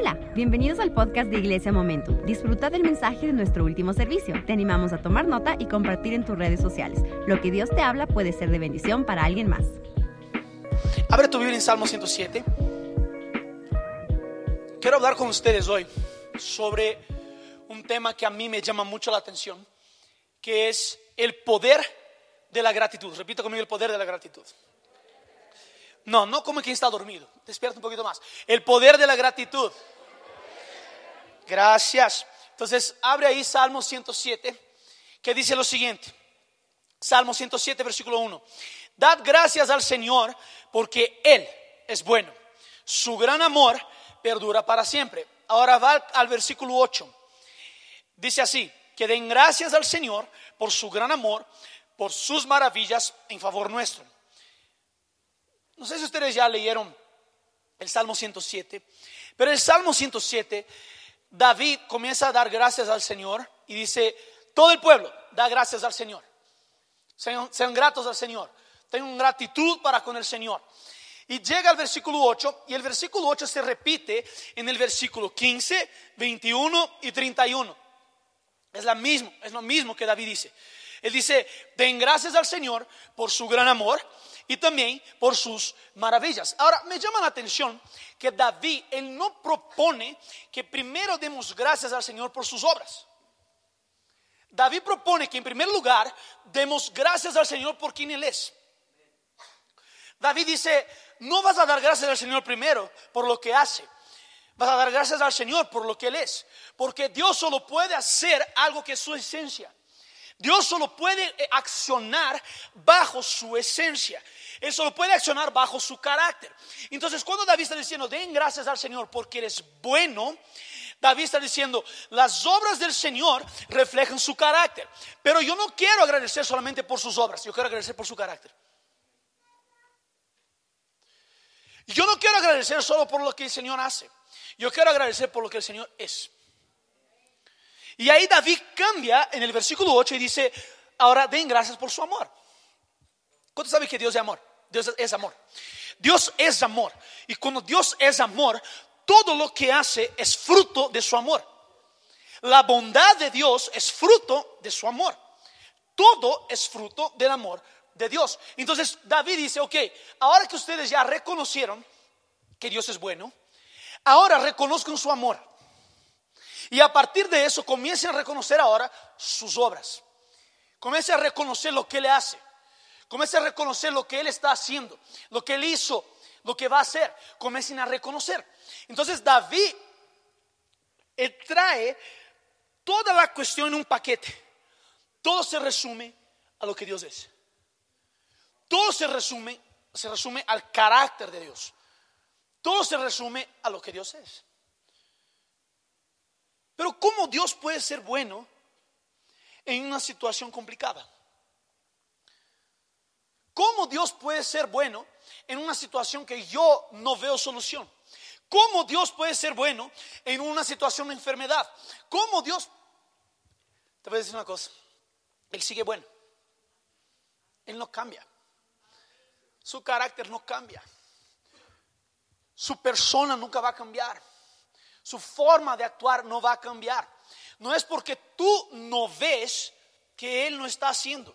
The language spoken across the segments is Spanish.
Hola, bienvenidos al podcast de Iglesia Momento. Disfruta del mensaje de nuestro último servicio. Te animamos a tomar nota y compartir en tus redes sociales. Lo que Dios te habla puede ser de bendición para alguien más. Abre tu Biblia en Salmo 107. Quiero hablar con ustedes hoy sobre un tema que a mí me llama mucho la atención, que es el poder de la gratitud. Repito conmigo, el poder de la gratitud. No, no como quien está dormido. Despierta un poquito más. El poder de la gratitud. Gracias. Entonces, abre ahí Salmo 107, que dice lo siguiente. Salmo 107, versículo 1. Dad gracias al Señor porque Él es bueno. Su gran amor perdura para siempre. Ahora va al versículo 8. Dice así, que den gracias al Señor por su gran amor, por sus maravillas en favor nuestro. No sé si ustedes ya leyeron el Salmo 107, pero el Salmo 107, David comienza a dar gracias al Señor y dice, todo el pueblo da gracias al Señor. Sean, sean gratos al Señor. Tengan gratitud para con el Señor. Y llega al versículo 8 y el versículo 8 se repite en el versículo 15, 21 y 31. Es, la mismo, es lo mismo que David dice. Él dice, den gracias al Señor por su gran amor y también por sus maravillas. Ahora, me llama la atención que David, él no propone que primero demos gracias al Señor por sus obras. David propone que en primer lugar demos gracias al Señor por quien Él es. David dice, no vas a dar gracias al Señor primero por lo que hace. Vas a dar gracias al Señor por lo que Él es. Porque Dios solo puede hacer algo que es su esencia. Dios solo puede eh, accionar bajo su esencia. Él solo puede accionar bajo su carácter. Entonces, cuando David está diciendo, den gracias al Señor porque eres bueno, David está diciendo, las obras del Señor reflejan su carácter. Pero yo no quiero agradecer solamente por sus obras, yo quiero agradecer por su carácter. Yo no quiero agradecer solo por lo que el Señor hace, yo quiero agradecer por lo que el Señor es. Y ahí David cambia en el versículo 8 y dice, ahora den gracias por su amor. ¿Cuántos saben que Dios es amor? Dios es amor. Dios es amor. Y cuando Dios es amor, todo lo que hace es fruto de su amor. La bondad de Dios es fruto de su amor. Todo es fruto del amor de Dios. Entonces David dice, ok, ahora que ustedes ya reconocieron que Dios es bueno, ahora reconozcan su amor. Y a partir de eso comiencen a reconocer ahora sus obras. Comiencen a reconocer lo que Él hace. Comiencen a reconocer lo que Él está haciendo, lo que Él hizo, lo que va a hacer. Comiencen a reconocer. Entonces David trae toda la cuestión en un paquete. Todo se resume a lo que Dios es. Todo se resume, se resume al carácter de Dios. Todo se resume a lo que Dios es. Pero ¿cómo Dios puede ser bueno en una situación complicada? ¿Cómo Dios puede ser bueno en una situación que yo no veo solución? ¿Cómo Dios puede ser bueno en una situación de enfermedad? ¿Cómo Dios... Te voy a decir una cosa. Él sigue bueno. Él no cambia. Su carácter no cambia. Su persona nunca va a cambiar. Su forma de actuar no va a cambiar. No es porque tú no ves que Él no está haciendo.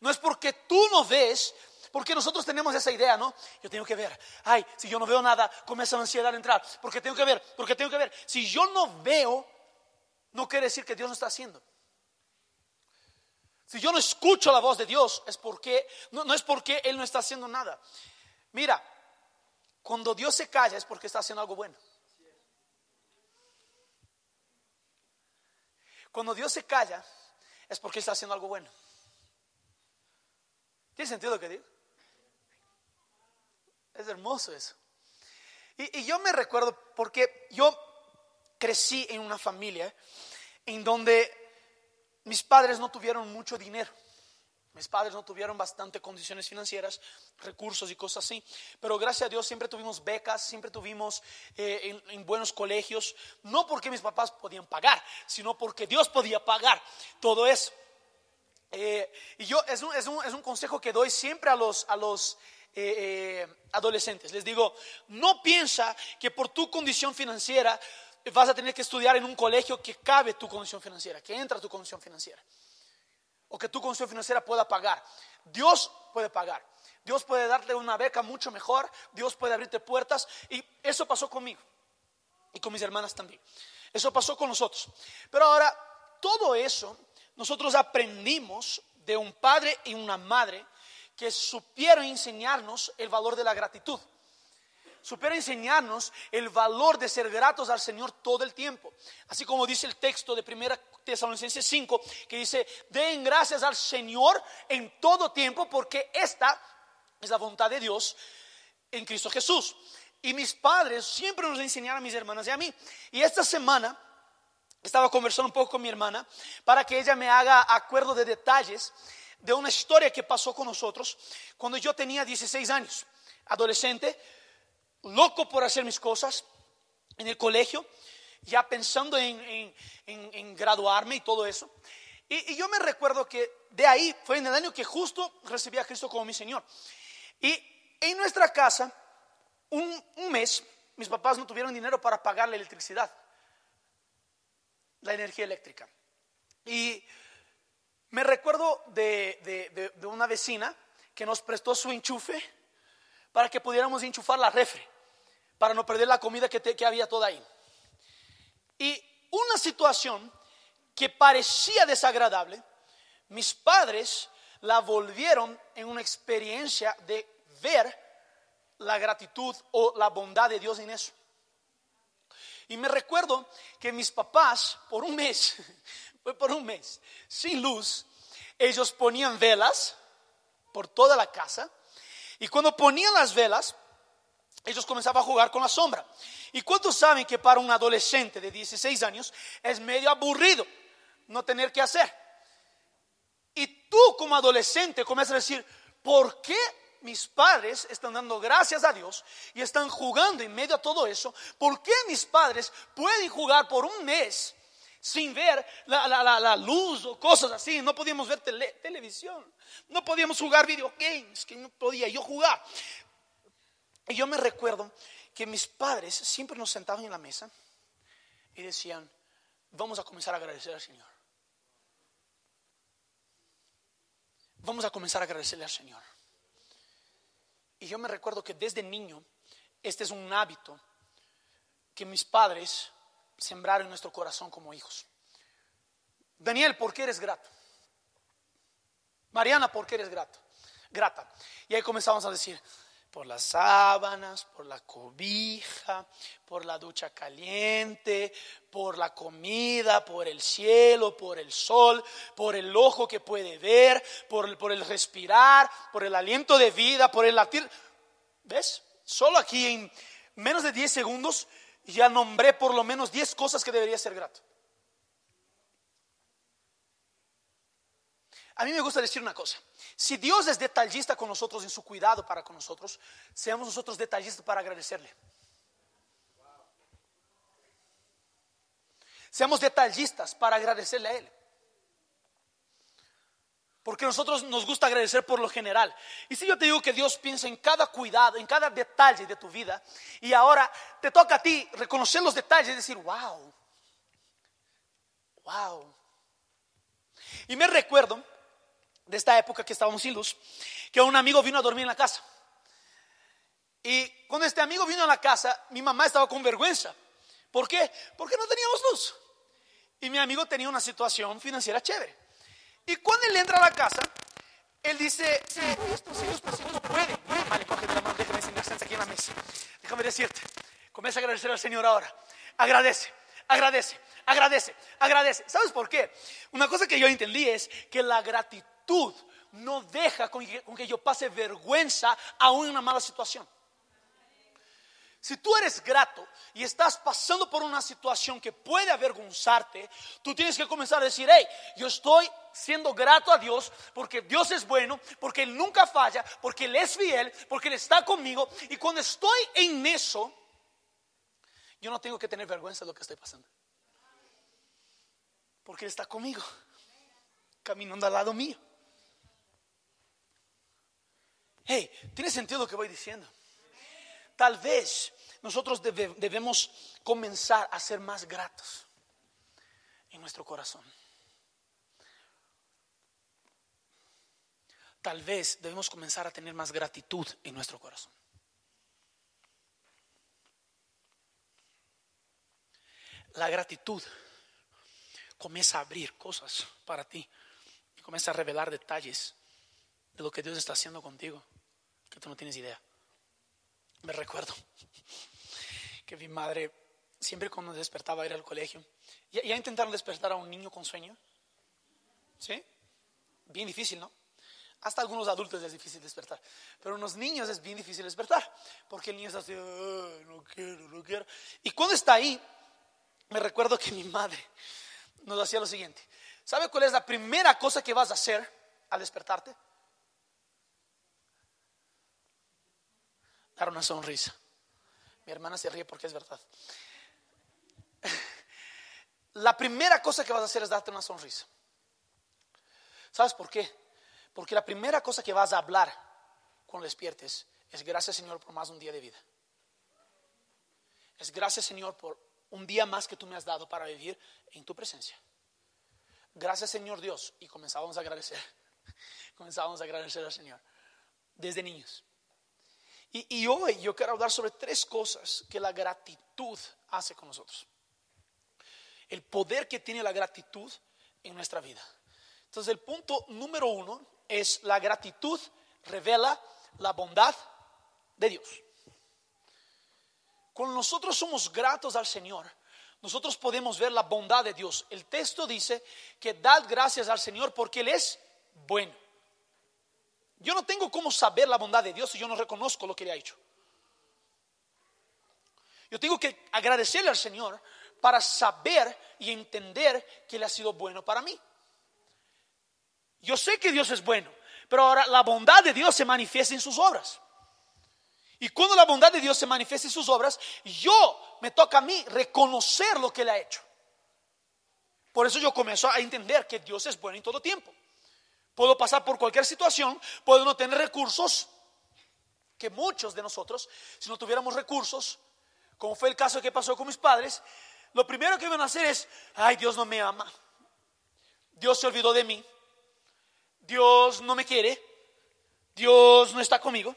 No es porque tú no ves, porque nosotros tenemos esa idea, ¿no? Yo tengo que ver. Ay, si yo no veo nada, comienza la ansiedad a entrar. Porque tengo que ver, porque tengo que ver. Si yo no veo, no quiere decir que Dios no está haciendo. Si yo no escucho la voz de Dios, es porque no, no es porque Él no está haciendo nada. Mira, cuando Dios se calla es porque está haciendo algo bueno. Cuando Dios se calla, es porque está haciendo algo bueno. ¿Tiene sentido lo que digo? Es hermoso eso. Y, yo me recuerdo porque yo crecí en una familia en donde mis padres no tuvieron mucho dinero. Mis padres no tuvieron bastante condiciones financieras, recursos y cosas así, pero gracias a Dios siempre tuvimos becas, siempre tuvimos eh, en, buenos colegios, no porque mis papás podían pagar, sino porque Dios podía pagar todo eso. Eh, y yo es un, es, un, es un, consejo que doy siempre a los, a los eh, adolescentes. Les digo, no piensa que por tu condición financiera vas a tener que estudiar en un colegio que cabe tu condición financiera, que entra tu condición financiera, o que tu condición financiera pueda pagar. Dios puede pagar. Dios puede darte una beca mucho mejor, Dios puede abrirte puertas y eso pasó conmigo y con mis hermanas también. Eso pasó con nosotros. Pero ahora, todo eso nosotros aprendimos de un padre y una madre que supieron enseñarnos el valor de la gratitud. Supieron enseñarnos el valor de ser gratos al Señor todo el tiempo. Así como dice el texto de 1 Tesalonicenses 5, que dice, den gracias al Señor en todo tiempo porque esta es la voluntad de Dios en Cristo Jesús. Y mis padres siempre nos enseñaron a mis hermanas y a mí. Y esta semana estaba conversando un poco con mi hermana para que ella me haga acuerdo de detalles de una historia que pasó con nosotros cuando yo tenía 16 años, adolescente, loco por hacer mis cosas en el colegio, ya pensando en, graduarme y todo eso. Y, yo me recuerdo que de ahí fue en el año que justo recibí a Cristo como mi Señor. Y en nuestra casa, un, mes, mis papás no tuvieron dinero para pagar la electricidad, la energía eléctrica. Y me recuerdo de, una vecina que nos prestó su enchufe para que pudiéramos enchufar la refri, para no perder la comida que, que había toda ahí. Y una situación que parecía desagradable, mis padres la volvieron en una experiencia de ver la gratitud o la bondad de Dios en eso. Y me recuerdo que mis papás, por un mes, por un mes, sin luz, ellos ponían velas por toda la casa. Y cuando ponían las velas, ellos comenzaban a jugar con la sombra. ¿Y cuántos saben que para un adolescente de 16 años es medio aburrido no tener que hacer? Y tú como adolescente comienzas a decir, ¿por qué mis padres están dando gracias a Dios y están jugando en medio a todo eso? ¿Por qué mis padres pueden jugar por un mes sin ver la, luz o cosas así? No podíamos ver televisión, no podíamos jugar videogames, que no podía yo jugar. Y yo me recuerdo que mis padres siempre nos sentaban en la mesa y decían, vamos a comenzar a agradecer al Señor. Vamos a comenzar a agradecerle al Señor. Y yo me recuerdo que desde niño, este es un hábito que mis padres sembraron en nuestro corazón como hijos. Daniel, ¿por qué eres grato? Mariana, ¿por qué eres grato? Grata. Y ahí comenzamos a decir, por las sábanas, por la cobija, por la ducha caliente, por la comida, por el cielo, por el sol, por el ojo que puede ver, por el, por el respirar, por el aliento de vida, por el latir. ¿Ves? Solo aquí en menos de 10 segundos ya nombré por lo menos 10 cosas que debería ser grato. A mí me gusta decir una cosa. Si Dios es detallista con nosotros en su cuidado para con nosotros, seamos nosotros detallistas para agradecerle. Seamos detallistas para agradecerle a Él. Porque nosotros nos gusta agradecer por lo general. Y si yo te digo que Dios piensa en cada cuidado, en cada detalle de tu vida, y ahora te toca a ti reconocer los detalles y decir, wow, wow. Y me recuerdo de esta época que estábamos sin luz, que un amigo vino a dormir en la casa. Y cuando este amigo vino a la casa, mi mamá estaba con vergüenza. ¿Por qué? Porque no teníamos luz. Y mi amigo tenía una situación financiera chévere. Y cuando él entra a la casa, él dice, sí, estos hijos pues no pueden. Mi mamá le coge la mano, déjame enseñar aquí en la mesa. Déjame decirte, comienza a agradecer al Señor ahora. Agradece, agradece, agradece, agradece. ¿Sabes por qué? Una cosa que yo entendí es que la gratitud no deja con que, yo pase vergüenza aún en una mala situación. Si tú eres grato y estás pasando por una situación que puede avergonzarte, tú tienes que comenzar a decir, hey, yo estoy siendo grato a Dios porque Dios es bueno, porque Él nunca falla, porque Él es fiel, porque Él está conmigo. Y cuando estoy en eso, yo no tengo que tener vergüenza de lo que estoy pasando. Porque Él está conmigo, caminando al lado mío. Hey, tiene sentido lo que voy diciendo. Tal vez nosotros debemos comenzar a ser más gratos en nuestro corazón. Tal vez debemos comenzar a tener más gratitud en nuestro corazón. La gratitud comienza a abrir cosas para ti y comienza a revelar detalles de lo que Dios está haciendo contigo que tú no tienes idea. Me recuerdo que mi madre siempre cuando despertaba a ir al colegio, ¿ya, ya intentaron despertar a un niño con sueño? ¿Sí? Bien difícil, ¿no? Hasta algunos adultos es difícil despertar, pero unos niños es bien difícil despertar, porque el niño está así, no quiero, no quiero. Y cuando está ahí, me recuerdo que mi madre nos hacía lo siguiente. ¿Sabe cuál es la primera cosa que vas a hacer al despertarte? Dar una sonrisa. Mi hermana se ríe porque es verdad. La primera cosa que vas a hacer es darte una sonrisa. ¿Sabes por qué? Porque la primera cosa que vas a hablar cuando despiertes es gracias Señor por más un día de vida. Es gracias Señor por un día más que tú me has dado para vivir en tu presencia. Gracias Señor Dios. Y comenzábamos a agradecer. Comenzábamos a agradecer al Señor. Desde niños. Y, y, hoy yo quiero hablar sobre tres cosas que la gratitud hace con nosotros. El poder que tiene la gratitud en nuestra vida. Entonces el punto número uno es la gratitud revela la bondad de Dios. Cuando nosotros somos gratos al Señor, nosotros podemos ver la bondad de Dios. El texto dice que dad gracias al Señor porque Él es bueno. Yo no tengo cómo saber la bondad de Dios si yo no reconozco lo que Él ha hecho. Yo tengo que agradecerle al Señor para saber y entender que Él ha sido bueno para mí. Yo sé que Dios es bueno, pero ahora la bondad de Dios se manifiesta en sus obras. Y cuando la bondad de Dios se manifiesta en sus obras, yo me toca a mí reconocer lo que Él ha hecho. Por eso yo comienzo a entender que Dios es bueno en todo tiempo. Puedo pasar por cualquier situación, puedo no tener recursos, que muchos de nosotros, si no tuviéramos recursos, como fue el caso que pasó con mis padres, lo primero que van a hacer es, ay, Dios no me ama, Dios se olvidó de mí, Dios no me quiere, Dios no está conmigo.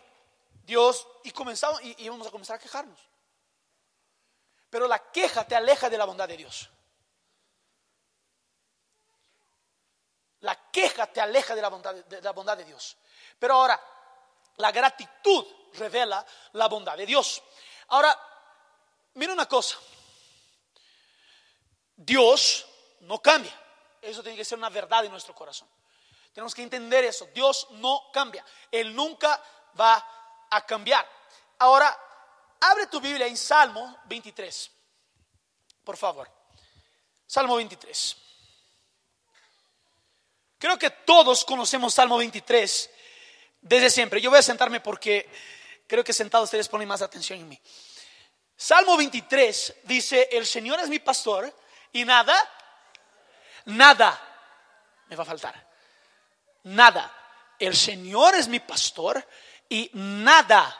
Dios, y comenzamos, y íbamos a comenzar a quejarnos. Pero la queja te aleja de la bondad de Dios. La queja te aleja de la bondad de, la bondad de Dios. Pero ahora, la gratitud revela la bondad de Dios. Ahora, mira una cosa. Dios no cambia. Eso tiene que ser una verdad en nuestro corazón. Tenemos que entender eso. Dios no cambia. Él nunca va a cambiar. Ahora, abre tu Biblia en Salmo 23, por favor. Salmo 23. Creo que todos conocemos Salmo 23 desde siempre. Yo voy a sentarme porque creo que sentados ustedes ponen más atención en mí. Salmo 23 dice, el Señor es mi pastor y nada, nada me va a faltar. Nada. El Señor es mi pastor y nada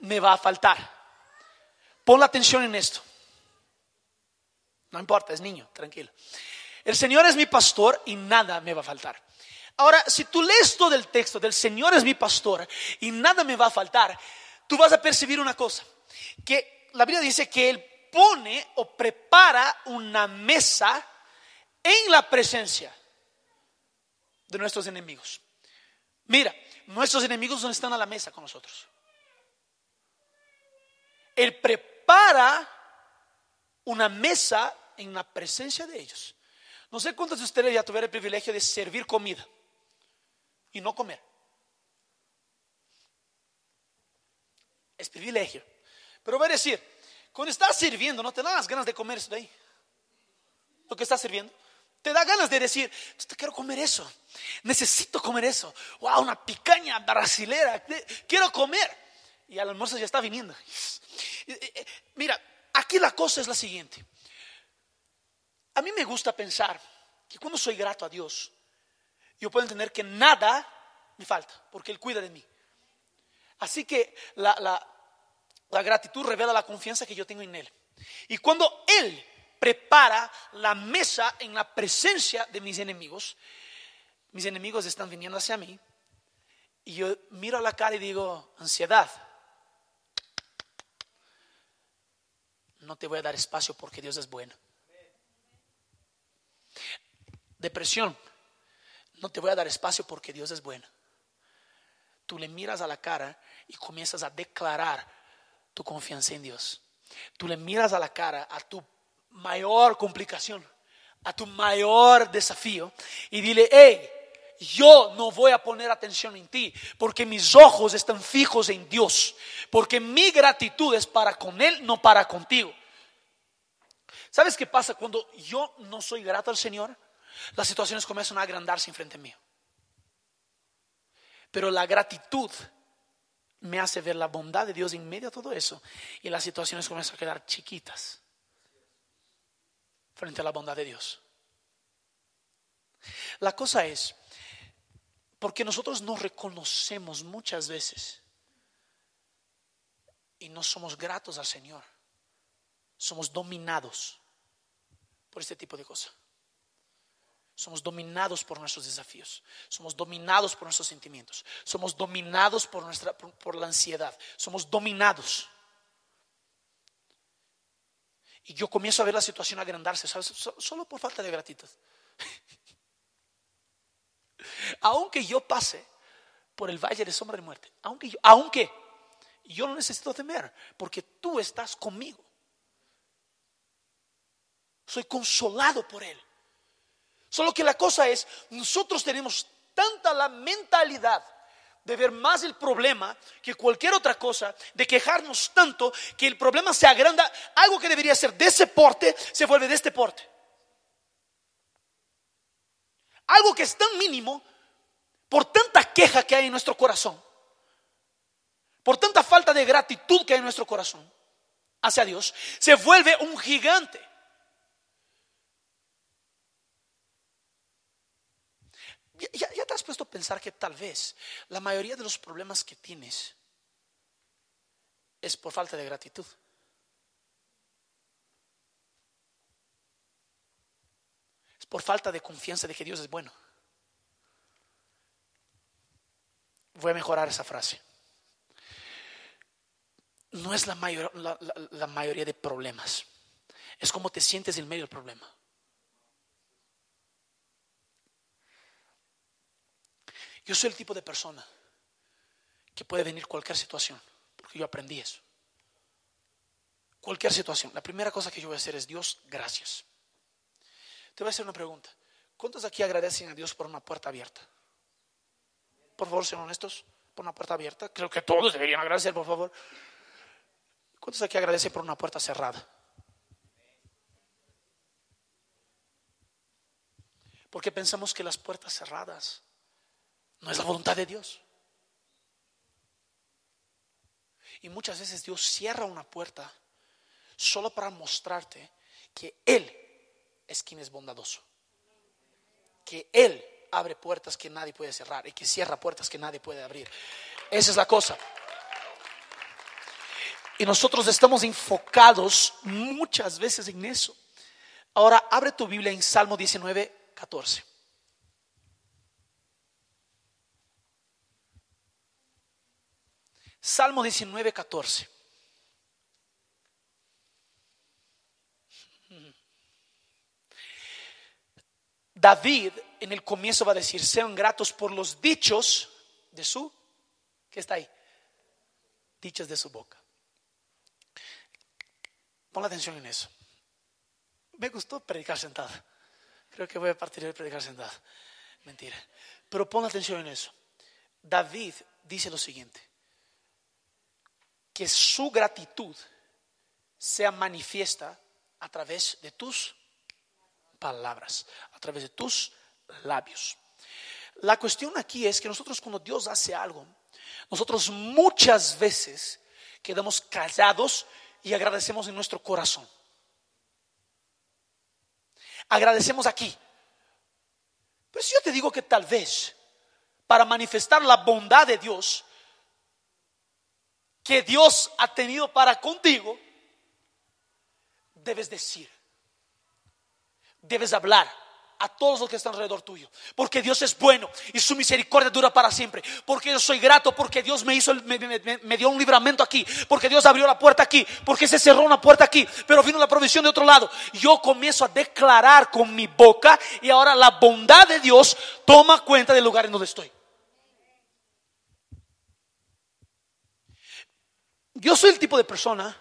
me va a faltar. Pon la atención en esto. No importa, es niño, tranquilo. El Señor es mi pastor y nada me va a faltar. Ahora, si tú lees todo el texto del Señor es mi pastor y nada me va a faltar, tú vas a percibir una cosa, que la Biblia dice que Él pone o prepara una mesa en la presencia de nuestros enemigos. Mira, nuestros enemigos no están a la mesa con nosotros. Él prepara una mesa en la presencia de ellos. No sé cuántos de ustedes ya tuvieron el privilegio de servir comida y no comer. Es privilegio. Pero voy a decir, cuando estás sirviendo, no te dan las ganas de comer eso de ahí. Lo que estás sirviendo. Te da ganas de decir, quiero comer eso, necesito comer eso. Wow, una picaña brasilera, quiero comer. Y al almuerzo ya está viniendo. Mira, aquí la cosa es la siguiente. A mí me gusta pensar que cuando soy grato a Dios, yo puedo entender que nada me falta, porque Él cuida de mí. Así que la, la gratitud revela la confianza que yo tengo en Él. Y cuando Él prepara la mesa en la presencia de mis enemigos, mis enemigos están viniendo hacia mí, y yo miro a la cara y digo, ansiedad, no te voy a dar espacio porque Dios es bueno. Depresión, no te voy a dar espacio porque Dios es bueno. Tú le miras a la cara y comienzas a declarar tu confianza en Dios. Tú le miras a la cara a tu mayor complicación, a tu mayor desafío y dile, hey, yo no voy a poner atención en ti, porque mis ojos están fijos en Dios, porque mi gratitud es para con Él, no para contigo. ¿Sabes qué pasa cuando yo no soy grato al Señor? Las situaciones comienzan a agrandarse enfrente mío. Pero la gratitud me hace ver la bondad de Dios en medio de todo eso y las situaciones comienzan a quedar chiquitas frente a la bondad de Dios. La cosa es, porque nosotros nos reconocemos muchas veces y no somos gratos al Señor, somos dominados por este tipo de cosas. Somos dominados por nuestros desafíos, somos dominados por nuestros sentimientos, somos dominados por, nuestra, por la ansiedad, somos dominados. Y yo comienzo a ver la situación agrandarse, ¿sabes? Solo por falta de gratitud. aunque yo pase por el valle de sombra de muerte, aunque yo, aunque yo no necesito temer, porque tú estás conmigo. Soy consolado por Él. Solo que la cosa es, nosotros tenemos tanta la mentalidad de ver más el problema que cualquier otra cosa, de quejarnos tanto que el problema se agranda, algo que debería ser de ese porte se vuelve de este porte. Algo que es tan mínimo por tanta queja que hay en nuestro corazón, por tanta falta de gratitud que hay en nuestro corazón hacia Dios, se vuelve un gigante. Ya, te has puesto a pensar que tal vez la mayoría de los problemas que tienes es por falta de gratitud. Es por falta de confianza de que Dios es bueno. Voy a mejorar esa frase. No es la, la mayoría de problemas. Es como te sientes en medio del problema. Yo soy el tipo de persona que puede venir cualquier situación, porque yo aprendí eso. Cualquier situación. La primera cosa que yo voy a hacer es Dios, gracias. Te voy a hacer una pregunta. ¿Cuántos aquí agradecen a Dios por una puerta abierta? Por favor, sean honestos, por una puerta abierta. Creo que todos deberían agradecer, por favor. ¿Cuántos aquí agradecen por una puerta cerrada? Porque pensamos que las puertas cerradas no es la voluntad de Dios. Y muchas veces Dios cierra una puerta solo para mostrarte que Él es quien es bondadoso. Que Él abre puertas que nadie puede cerrar y que cierra puertas que nadie puede abrir. Esa es la cosa. Y nosotros estamos enfocados muchas veces en eso. Ahora abre tu Biblia en Salmo 19, 14. Salmo 19, 14. David en el comienzo va a decir, sean gratos por los dichos de su, ¿qué está ahí? Dichos de su boca. Pon atención en eso. Me gustó predicar sentado. Creo que voy a partir de predicar sentado. Mentira. Pero pon atención en eso. David dice lo siguiente que su gratitud sea manifiesta a través de tus palabras, a través de tus labios. La cuestión aquí es que nosotros cuando Dios hace algo, nosotros muchas veces quedamos callados y agradecemos en nuestro corazón. Agradecemos aquí. Pero si yo te digo que tal vez para manifestar la bondad de Dios, que Dios ha tenido para contigo, debes decir, debes hablar a todos los que están alrededor tuyo. Porque Dios es bueno y su misericordia dura para siempre. Porque yo soy grato, porque Dios me hizo, me, dio un libramento aquí. Porque Dios abrió la puerta aquí. Porque se cerró una puerta aquí. Pero vino la provisión de otro lado. Yo comienzo a declarar con mi boca y ahora la bondad de Dios toma cuenta del lugar en donde estoy. Yo soy el tipo de persona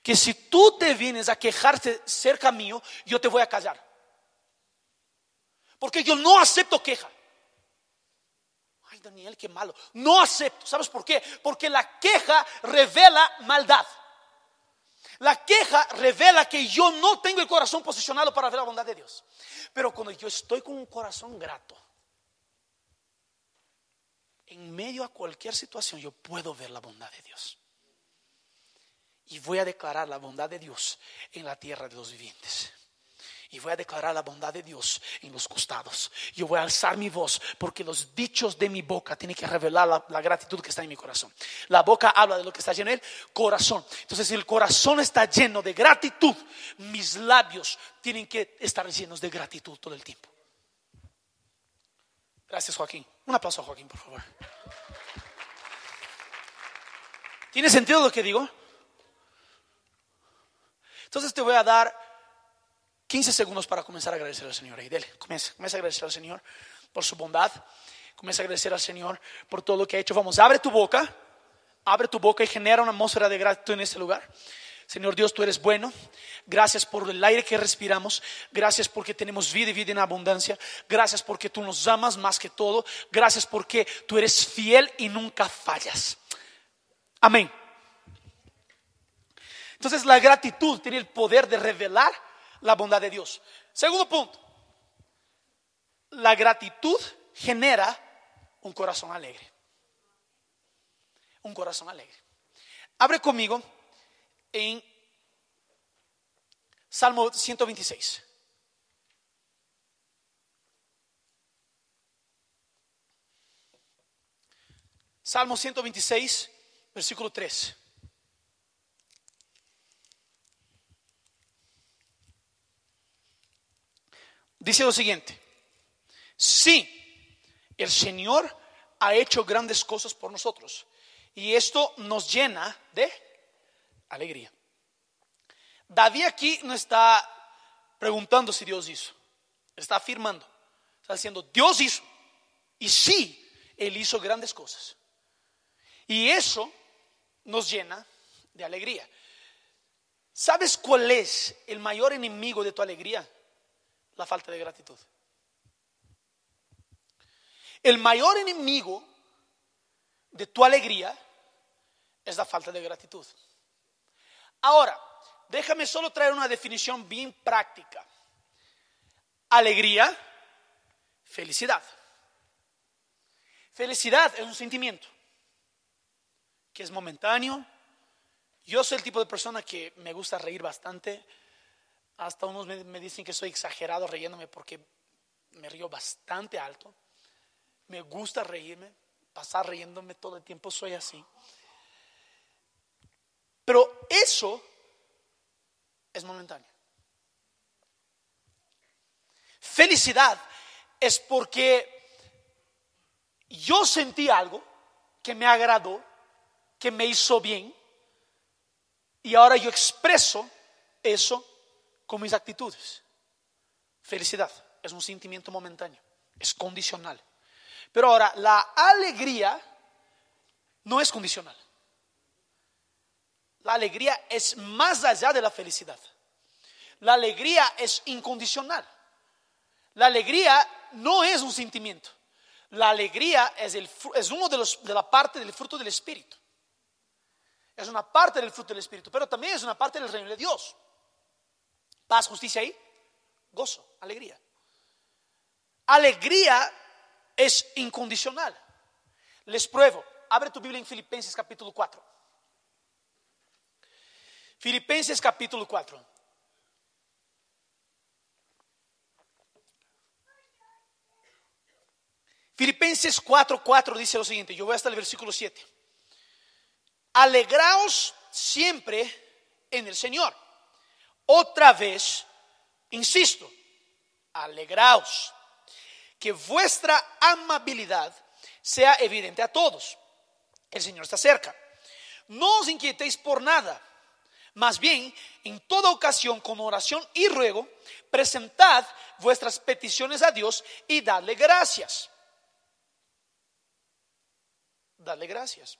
que si tú te vienes a quejarte cerca mío, yo te voy a callar. Porque yo no acepto queja. Ay, Daniel, qué malo. No acepto. ¿Sabes por qué? Porque la queja revela maldad. La queja revela que yo no tengo el corazón posicionado para ver la bondad de Dios. Pero cuando yo estoy con un corazón grato, en medio a cualquier situación yo puedo ver la bondad de Dios. Y voy a declarar la bondad de Dios en la tierra de los vivientes. Y voy a declarar la bondad de Dios en los costados. Yo voy a alzar mi voz porque los dichos de mi boca tienen que revelar la, gratitud que está en mi corazón. La boca habla de lo que está lleno en el corazón. Entonces, si el corazón está lleno de gratitud, mis labios tienen que estar llenos de gratitud todo el tiempo. Gracias, Joaquín. Un aplauso a Joaquín, por favor. ¿Tiene sentido lo que digo? Entonces te voy a dar 15 segundos para comenzar a agradecer al Señor. Y dele, comienza, comienza a agradecer al Señor por su bondad. Comienza a agradecer al Señor por todo lo que ha hecho. Vamos, abre tu boca. Abre tu boca y genera una atmósfera de gratitud en ese lugar. Señor Dios, tú eres bueno. Gracias por el aire que respiramos. Gracias porque tenemos vida y vida en abundancia. Gracias porque tú nos amas más que todo. Gracias porque tú eres fiel y nunca fallas. Amén. Entonces la gratitud tiene el poder de revelar la bondad de Dios. Segundo punto. La gratitud genera un corazón alegre. Un corazón alegre. Abre conmigo en Salmo 126. Salmo 126, versículo 3. Dice lo siguiente, sí, el Señor ha hecho grandes cosas por nosotros y esto nos llena de alegría. David aquí no está preguntando si Dios hizo, está afirmando, está diciendo, Dios hizo. Y sí, Él hizo grandes cosas. Y eso nos llena de alegría. ¿Sabes cuál es el mayor enemigo de tu alegría? La falta de gratitud. El mayor enemigo de tu alegría es la falta de gratitud. Ahora, déjame solo traer una definición bien práctica. Alegría, felicidad. Felicidad es un sentimiento que es momentáneo. Yo soy el tipo de persona que me gusta reír bastante. Hasta unos me, dicen que soy exagerado riéndome porque me río bastante alto. Me gusta reírme, pasar riéndome todo el tiempo, soy así. Pero eso es momentáneo. Felicidad es porque yo sentí algo que me agradó, que me hizo bien, y ahora yo expreso eso con mis actitudes. Felicidad es un sentimiento momentáneo, es condicional. Pero ahora, la alegría no es condicional. La alegría es más allá de la felicidad. La alegría es incondicional. La alegría no es un sentimiento. La alegría es, uno de, los, de la parte del fruto del Espíritu. Es una parte del fruto del Espíritu, pero también es una parte del reino de Dios. Paz, justicia y gozo, alegría. Alegría es incondicional. Les pruebo. Abre tu Biblia en Filipenses capítulo 4. Filipenses capítulo 4. Filipenses 4, 4 dice lo siguiente, yo voy hasta el versículo 7. alegraos siempre en el Señor. Otra vez, insisto, alegraos. Que vuestra amabilidad sea evidente a todos. El Señor está cerca. No os inquietéis por nada. Más bien, en toda ocasión, con oración y ruego, presentad vuestras peticiones a Dios y dadle gracias. Dadle gracias.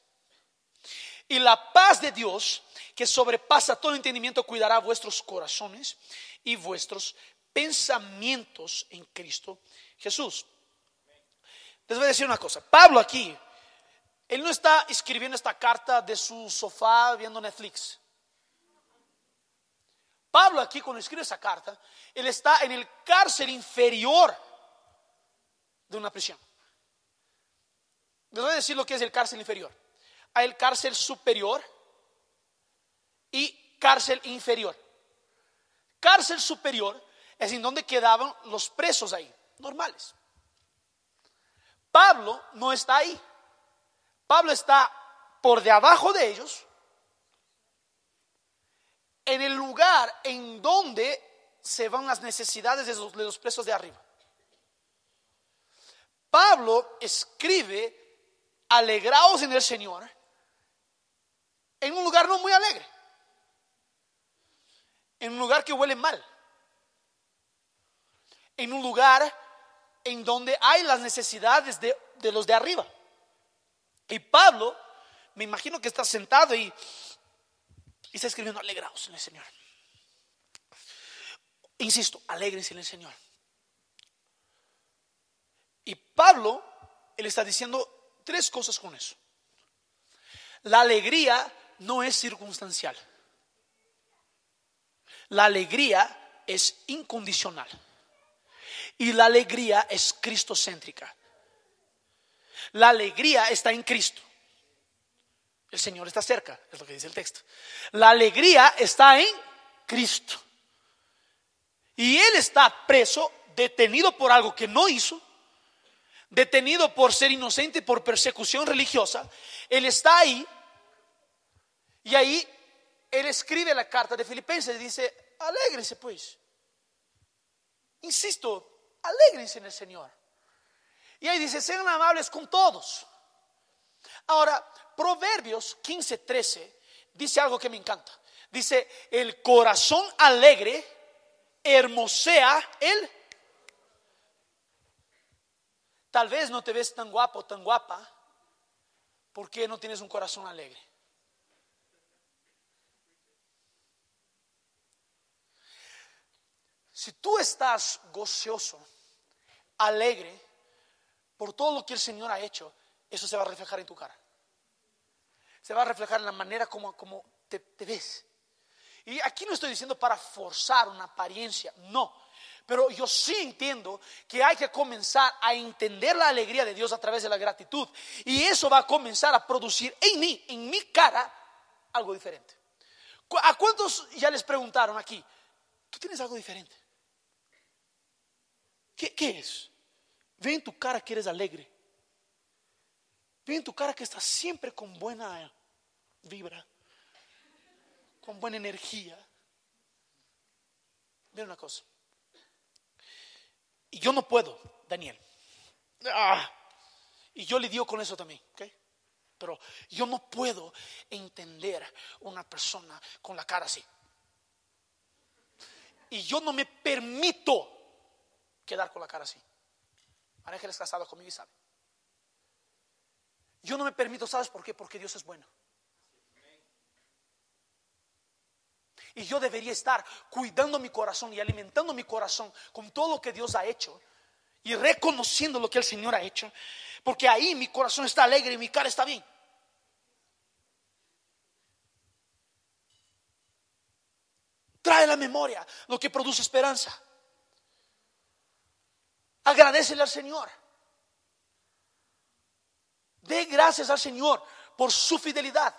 Y la paz de Dios, que sobrepasa todo entendimiento, cuidará vuestros corazones y vuestros pensamientos en Cristo Jesús. Les voy a decir una cosa. Pablo aquí, él no está escribiendo esta carta de su sofá viendo Netflix. Pablo aquí cuando escribe esa carta, él está en el cárcel inferior de una prisión. Les voy a decir lo que es el cárcel inferior. Hay el cárcel superior y cárcel inferior. Cárcel superior es en donde quedaban los presos ahí, normales. Pablo no está ahí. Pablo está por de abajo de ellos, en el lugar en donde se van las necesidades de los, presos de arriba. Pablo escribe, alegraos en el Señor, en un lugar no muy alegre, en un lugar que huele mal, en un lugar en donde hay las necesidades de, los de arriba. Y Pablo, me imagino que está sentado y, y está escribiendo, alegraos en el Señor. Insisto, alegrense en el Señor. Y Pablo, él está diciendo tres cosas con eso. La alegría no es circunstancial. La alegría es incondicional. Y la alegría es cristocéntrica. La alegría está en Cristo. El Señor está cerca, es lo que dice el texto. La alegría está en Cristo. Y Él está preso, detenido por algo que no hizo, detenido por ser inocente, por persecución religiosa. Él está ahí. Y ahí Él escribe la carta de Filipenses y dice, alégrese pues. Insisto, Alegrense en el Señor. Y ahí dice, sean amables con todos. Ahora, Proverbios 15, 13 dice algo que me encanta. Dice, el corazón alegre hermosea el... Tal vez no te ves tan guapo, tan guapa, porque no tienes un corazón alegre. Si tú estás gozoso, alegre por todo lo que el Señor ha hecho, eso se va a reflejar en tu cara. Se va a reflejar en la manera como, como te, ves. Y aquí no estoy diciendo para forzar una apariencia, no. Pero yo sí entiendo que hay que comenzar a entender la alegría de Dios a través de la gratitud. Y eso va a comenzar a producir en mí, en mi cara, algo diferente. ¿A cuántos ya les preguntaron aquí? ¿Tú tienes algo diferente? ¿Qué, qué es? Ve en tu cara que eres alegre. Ve tu cara que estás siempre con buena vibra, con buena energía. Mira una cosa. Y yo no puedo, Daniel. Ah, y yo lidio con eso también, ¿ok? Pero yo no puedo entender una persona con la cara así. Y yo no me permito quedar con la cara así. Ángeles casados conmigo y saben. Yo no me permito, ¿sabes por qué? Porque Dios es bueno. Y yo debería estar cuidando mi corazón y alimentando mi corazón con todo lo que Dios ha hecho y reconociendo lo que el Señor ha hecho, porque ahí mi corazón está alegre y mi cara está bien. Trae la memoria lo que produce esperanza. Agradecele al Señor. De gracias al Señor por su fidelidad.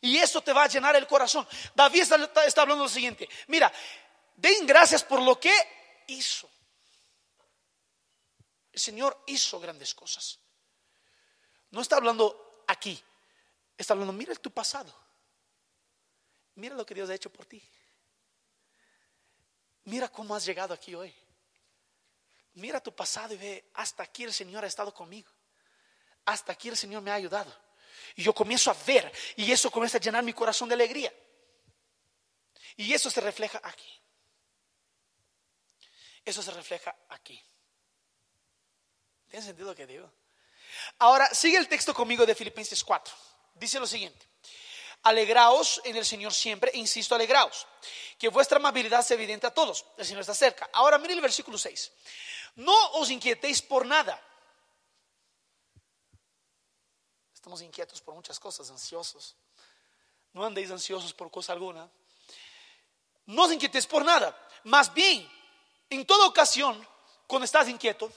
Y eso te va a llenar el corazón. David está, hablando lo siguiente. Mira, den gracias por lo que hizo. El Señor hizo grandes cosas. No está hablando aquí Está hablando, mira tu pasado. Mira lo que Dios ha hecho por ti. Mira cómo has llegado aquí hoy. Mira tu pasado y ve, hasta aquí el Señor ha estado conmigo. Hasta aquí el Señor me ha ayudado. Y yo comienzo a ver y eso comienza a llenar mi corazón de alegría. Y eso se refleja aquí. Eso se refleja aquí. ¿Tiene sentido lo que digo? Ahora, sigue el texto conmigo de Filipenses 4. Dice lo siguiente. Alegraos en el Señor siempre, e insisto, alegraos. Que vuestra amabilidad sea evidente a todos. El Señor está cerca. Ahora mire el versículo 6. No os inquietéis por nada. Estamos inquietos por muchas cosas, ansiosos. No andéis ansiosos por cosa alguna. No os inquietéis por nada. Más bien, en toda ocasión, cuando estás inquieto,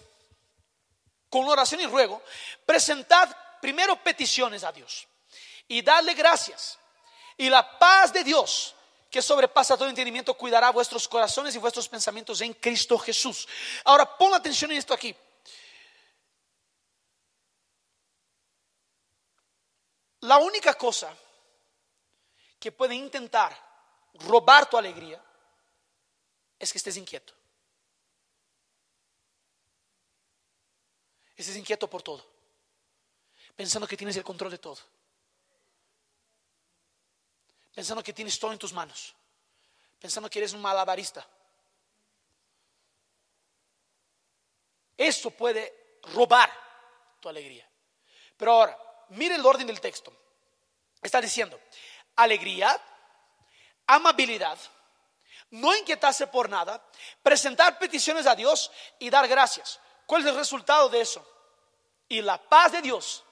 con oración y ruego, presentad primero peticiones a Dios y dadle gracias. Y la paz de Dios, que sobrepasa todo entendimiento, cuidará vuestros corazones y vuestros pensamientos en Cristo Jesús. Ahora pon atención en esto aquí. La única cosa que puede intentar robar tu alegría es que estés inquieto. Estés inquieto por todo, pensando que tienes el control de todo pensando que tienes todo en tus manos, pensando que eres un malabarista. Eso puede robar tu alegría. Pero ahora, mire el orden del texto. Está diciendo, alegría, amabilidad, no inquietarse por nada, presentar peticiones a Dios y dar gracias. ¿Cuál es el resultado de eso? Y la paz de Dios,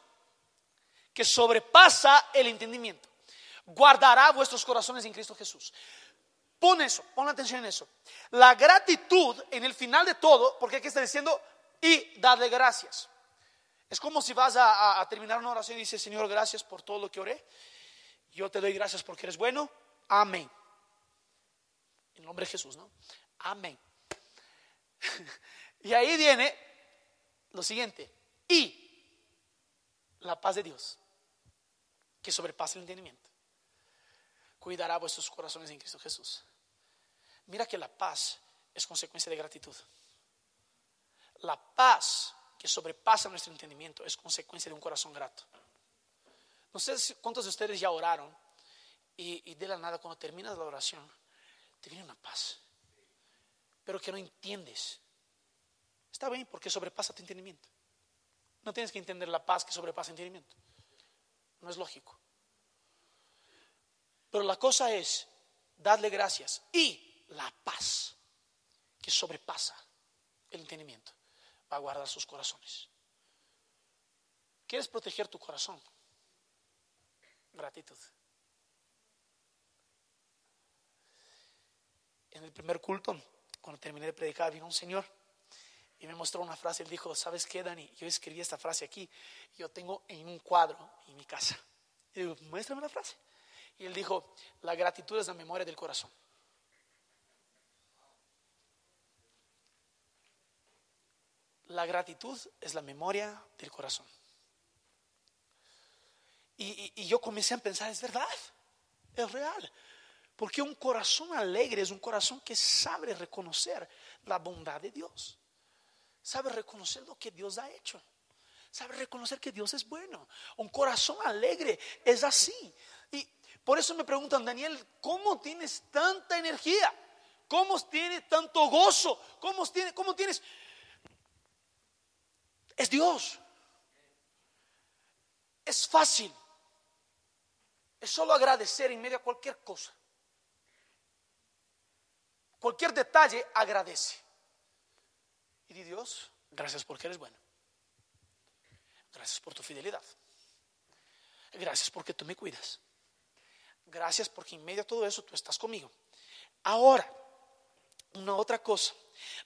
que sobrepasa el entendimiento guardará vuestros corazones en Cristo Jesús. Pon eso, pon atención en eso. La gratitud en el final de todo, porque aquí está diciendo, y darle gracias. Es como si vas a, terminar una oración y dices, Señor, gracias por todo lo que oré. Yo te doy gracias porque eres bueno. Amén. En nombre de Jesús, ¿no? Amén. y ahí viene lo siguiente. Y la paz de Dios, que sobrepasa el entendimiento cuidará vuestros corazones en Cristo Jesús. Mira que la paz es consecuencia de gratitud. La paz que sobrepasa nuestro entendimiento es consecuencia de un corazón grato. No sé cuántos de ustedes ya oraron y, de la nada cuando terminas la oración te viene una paz, pero que no entiendes. Está bien porque sobrepasa tu entendimiento. No tienes que entender la paz que sobrepasa el entendimiento. No es lógico. Pero la cosa es darle gracias y la paz que sobrepasa el entendimiento va a guardar sus corazones. ¿Quieres proteger tu corazón? Gratitud. En el primer culto, cuando terminé de predicar, vino un señor y me mostró una frase. Él dijo, ¿sabes qué, Dani? Yo escribí esta frase aquí. Yo tengo en un cuadro en mi casa. Y muéstrame la frase. Y él dijo, la gratitud es la memoria del corazón. La gratitud es la memoria del corazón. Y, yo comencé a pensar, es verdad, es real. Porque un corazón alegre es un corazón que sabe reconocer la bondad de Dios. Sabe reconocer lo que Dios ha hecho. Sabe reconocer que Dios es bueno. Un corazón alegre es así. Y por eso me preguntan, Daniel, ¿cómo tienes tanta energía? ¿Cómo tienes tanto gozo? ¿Cómo cómo tienes? Es Dios. Es fácil. Es solo agradecer en medio a cualquier cosa. Cualquier detalle agradece. Y di Dios, gracias porque eres bueno. Gracias por tu fidelidad. Gracias porque tú me cuidas. Gracias porque en medio de todo eso tú estás conmigo. Ahora, una otra cosa.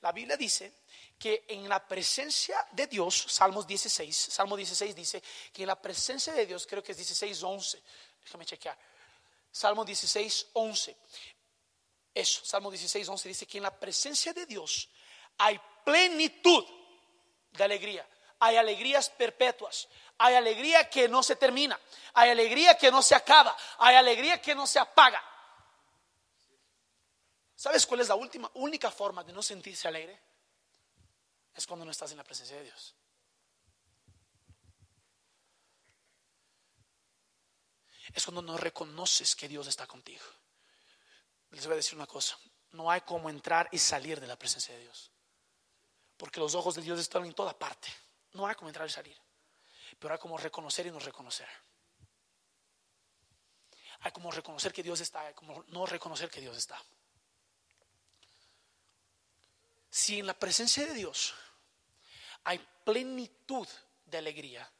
La Biblia dice que en la presencia de Dios, Salmos 16, Salmo 16 dice que en la presencia de Dios, creo que es 16, 11, déjame chequear. Salmo 16, 11. Eso, Salmo 16, 11 dice que en la presencia de Dios hay plenitud de alegría hay alegrías perpetuas, Hay alegría que no se termina. Hay alegría que no se acaba. Hay alegría que no se apaga. ¿Sabes cuál es la última, única forma de no sentirse alegre? Es cuando no estás en la presencia de Dios. Es cuando no reconoces que Dios está contigo. Les voy a decir una cosa. No hay como entrar y salir de la presencia de Dios. Porque los ojos de Dios están en toda parte. No hay como entrar y salir. Pero hay como reconocer y no reconocer. Hay como reconocer que Dios está, hay como no reconocer que Dios está. Si en la presencia de Dios hay plenitud de alegría,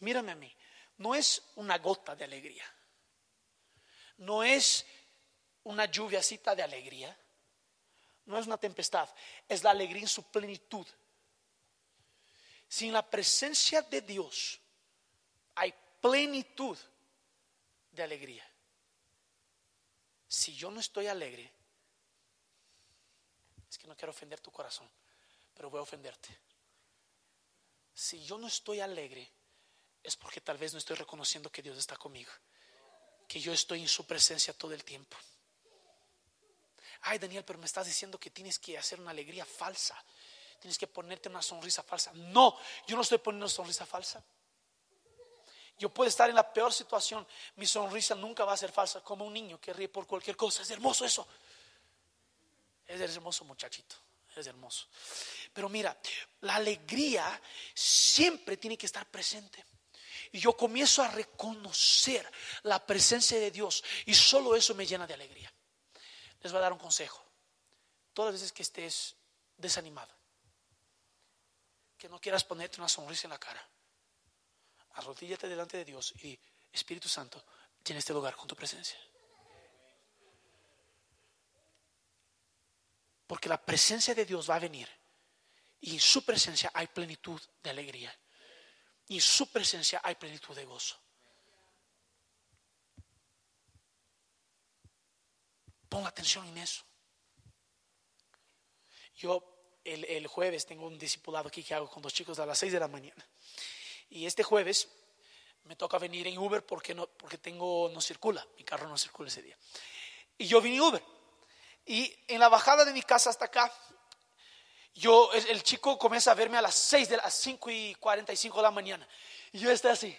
mírame a mí, no es una gota de alegría, no es una lluviacita de alegría, no es una tempestad, es la alegría en su plenitud. Sin la presencia de Dios hay plenitud de alegría. Si yo no estoy alegre, es que no quiero ofender tu corazón, pero voy a ofenderte. Si yo no estoy alegre, es porque tal vez no estoy reconociendo que Dios está conmigo, que yo estoy en su presencia todo el tiempo. Ay, Daniel, pero me estás diciendo que tienes que hacer una alegría falsa. Tienes que ponerte una sonrisa falsa. No, yo no estoy poniendo sonrisa falsa. Yo puedo estar en la peor situación. Mi sonrisa nunca va a ser falsa, como un niño que ríe por cualquier cosa. Es hermoso eso. Es hermoso, muchachito. Es hermoso. Pero mira, la alegría siempre tiene que estar presente. Y yo comienzo a reconocer la presencia de Dios. Y solo eso me llena de alegría. Les voy a dar un consejo. Todas las veces que estés desanimado, que no quieras ponerte una sonrisa en la cara, arrodíllate delante de Dios y Espíritu Santo, tiene este lugar con tu presencia. Porque la presencia de Dios va a venir y en su presencia hay plenitud de alegría. Y en su presencia hay plenitud de gozo. Pon atención en eso. Yo el, jueves tengo un discipulado aquí que hago con dos chicos a las 6 de la mañana. Y este jueves me toca venir en Uber porque no, porque tengo, no circula, mi carro no circula ese día. Y yo vine en Uber. Y en la bajada de mi casa hasta acá, yo, el, chico comienza a verme a las 6 de las 5 y 45 de la mañana. Y yo estoy así.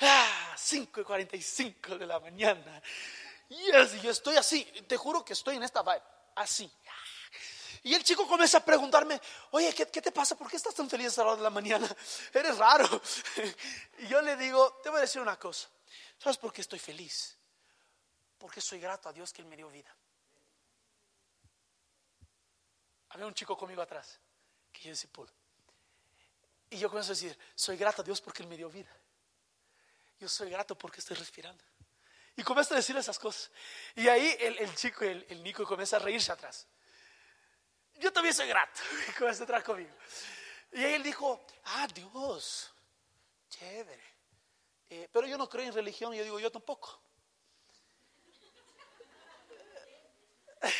Ah, 5 y 45 de la mañana. Y yo estoy así. Te juro que estoy en esta vibe. Así. Y el chico comienza a preguntarme, oye, ¿qué, te pasa? ¿Por qué estás tan feliz a la hora de la mañana? Eres raro. Y yo le digo, te voy a decir una cosa. ¿Sabes por qué estoy feliz? Porque soy grato a Dios que Él me dio vida. Había un chico conmigo atrás, que yo discipulo. Y yo comienzo a decir, soy grato a Dios porque Él me dio vida. Yo soy grato porque estoy respirando. Y comienzo a decir esas cosas. Y ahí el, chico, el, el, Nico, comienza a reírse atrás. Yo también soy grato. Y comienza atrás conmigo. Y ahí él dijo, ah, Dios, chévere. Eh, pero yo no creo en religión. Y yo digo, yo tampoco.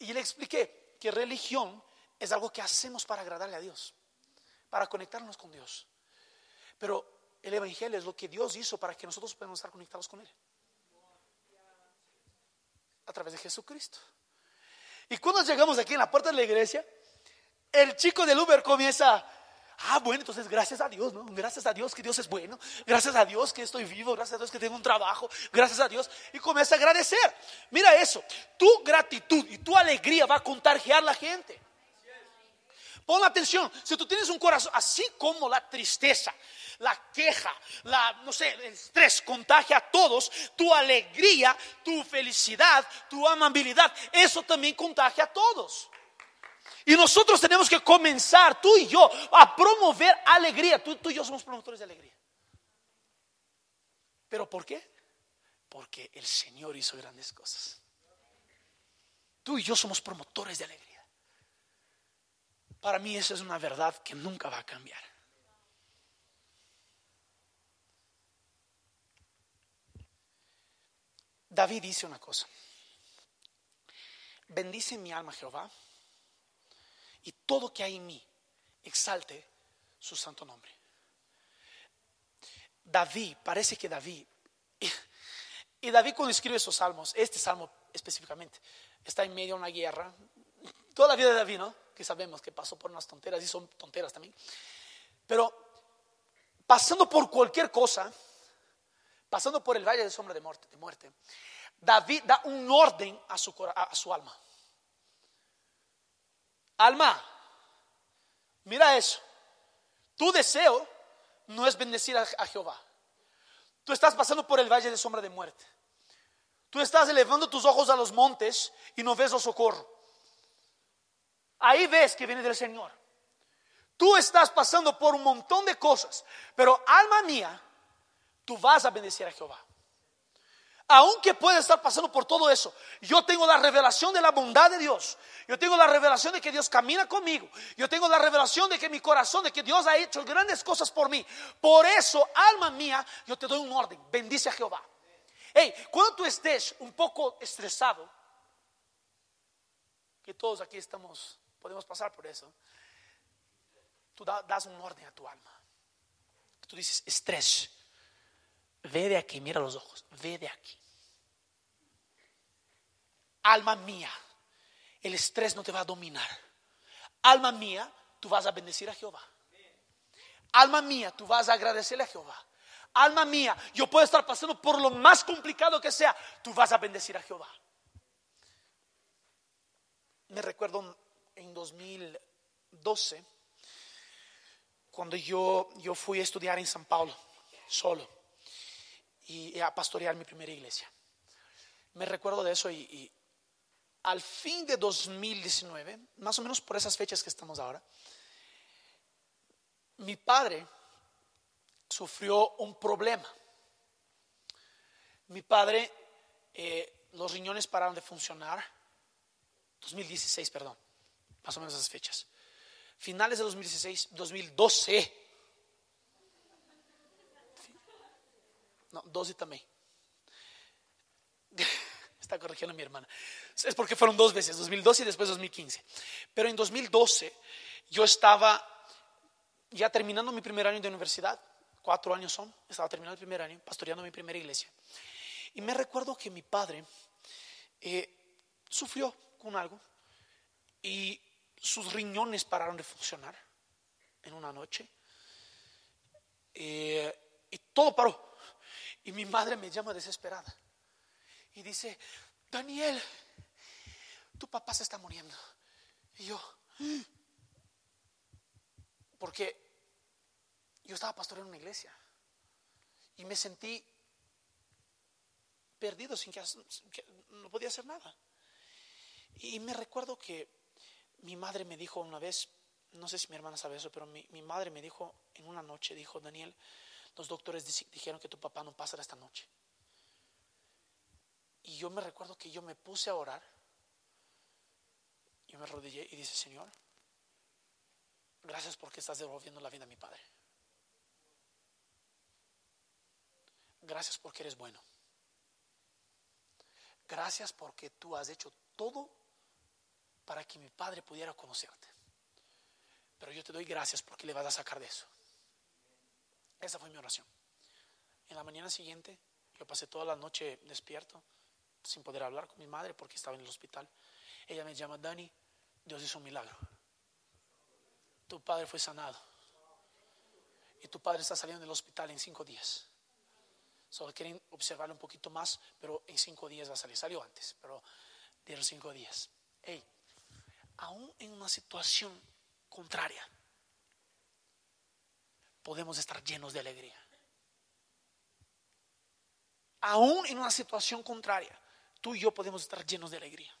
Y le expliqué que religión es algo que hacemos para agradarle a Dios, para conectarnos con Dios. Pero el Evangelio es lo que Dios hizo para que nosotros podamos estar conectados con Él. A través de Jesucristo. Y cuando llegamos aquí en la puerta de la iglesia, el chico del Uber comienza, ah, bueno, entonces gracias a Dios, ¿no? Gracias a Dios que Dios es bueno, gracias a Dios que estoy vivo, gracias a Dios que tengo un trabajo, gracias a Dios. Y comienza a agradecer. Mira eso, tu gratitud y tu alegría va a contagiar a la gente. Pon atención, si tú tienes un corazón así como la tristeza, la queja, la, no sé, el estrés contagia a todos, tu alegría, tu felicidad, tu amabilidad, eso también contagia a todos. Y nosotros tenemos que comenzar, tú y yo, a promover alegría. Tú, tú y yo somos promotores de alegría. ¿Pero por qué? Porque el Señor hizo grandes cosas. Tú y yo somos promotores de alegría. Para mí esa es una verdad que nunca va a cambiar. David dice una cosa. Bendice mi alma Jehová y todo que hay en mí, exalte su santo nombre. David, parece que David, y David cuando escribe esos salmos, este salmo específicamente, está en medio de una guerra, toda la vida de David, ¿no? Que sabemos que pasó por unas tonteras y son tonteras también, pero pasando por cualquier cosa, pasando por el valle de sombra de muerte, David da un orden a su alma. Alma, mira eso. Tu deseo no es bendecir a, Jehová. Tú estás pasando por el valle de sombra de muerte. Tú estás elevando tus ojos a los montes y no ves el socorro. Ahí ves que viene del Señor. Tú estás pasando por un montón de cosas, pero alma mía, tú vas a bendecir a Jehová aunque puede estar pasando por todo eso, yo tengo la revelación de la bondad de Dios. Yo tengo la revelación de que Dios camina conmigo. Yo tengo la revelación de que mi corazón, de que Dios ha hecho grandes cosas por mí. Por eso, alma mía, yo te doy un orden. Bendice a Jehová. Hey, cuando tú estés un poco estresado, que todos aquí estamos, podemos pasar por eso, tú das un orden a tu alma. Tú dices, estrés Ve de aquí, mira los ojos, ve de aquí. Alma mía, el estrés no te va a dominar. Alma mía, tú vas a bendecir a Jehová. Alma mía, tú vas a agradecerle a Jehová. Alma mía, yo puedo estar pasando por lo más complicado que sea, tú vas a bendecir a Jehová. Me recuerdo en 2012, cuando yo, yo fui a estudiar en San Paulo, solo y a pastorear mi primera iglesia. Me recuerdo de eso y, al fin de 2019, más o menos por esas fechas que estamos ahora, mi padre sufrió un problema. Mi padre, eh, los riñones pararon de funcionar, 2016, perdón, más o menos esas fechas. Finales de 2016, 2012 No, 12 también. Está corrigiendo mi hermana. Es porque fueron dos veces, 2012 y después 2015. Pero en 2012 yo estaba ya terminando mi primer año de universidad. Cuatro años son. Estaba terminando el primer año, pastoreando mi primera iglesia. Y me recuerdo que mi padre eh, sufrió con algo y sus riñones pararon de funcionar en una noche. Eh, y todo paró. Y mi madre me llama desesperada y dice, Daniel, tu papá se está muriendo. Y yo, porque yo estaba pastoreando una iglesia y me sentí perdido sin que, no podía hacer nada. Y me recuerdo que mi madre me dijo una vez, no sé si mi hermana sabe eso, pero mi, mi madre me dijo en una noche, dijo, Daniel, los doctores dijeron que tu papá no pasará esta noche. Y yo me recuerdo que yo me puse a orar. Yo me arrodillé y dije, Señor, gracias porque estás devolviendo la vida a mi padre. Gracias porque eres bueno. Gracias porque tú has hecho todo para que mi padre pudiera conocerte. Pero yo te doy gracias porque le vas a sacar de eso. Esa fue mi oración. En la mañana siguiente, yo pasé toda la noche despierto, sin poder hablar con mi madre porque estaba en el hospital. Ella me llama, Dani, Dios hizo un milagro. Tu padre fue sanado. Y tu padre está saliendo del hospital en cinco días. Solo quieren observarlo un poquito más, pero en cinco días va a salir. Salió antes, pero dieron cinco días. Hey, aún en una situación contraria, podemos estar llenos de alegría. Aún en una situación contraria, tú y yo podemos estar llenos de alegría.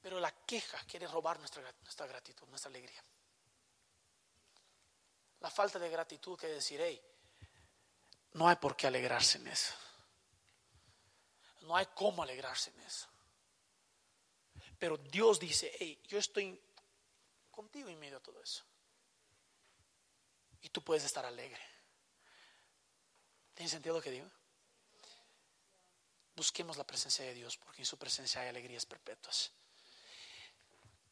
Pero la queja quiere robar nuestra, nuestra gratitud, nuestra alegría. La falta de gratitud quiere decir, hey, no hay por qué alegrarse en eso. No hay cómo alegrarse en eso. Pero Dios dice, hey, yo estoy contigo en medio de todo eso y tú puedes estar alegre. ¿Tiene sentido lo que digo? Busquemos la presencia de Dios porque en su presencia hay alegrías perpetuas.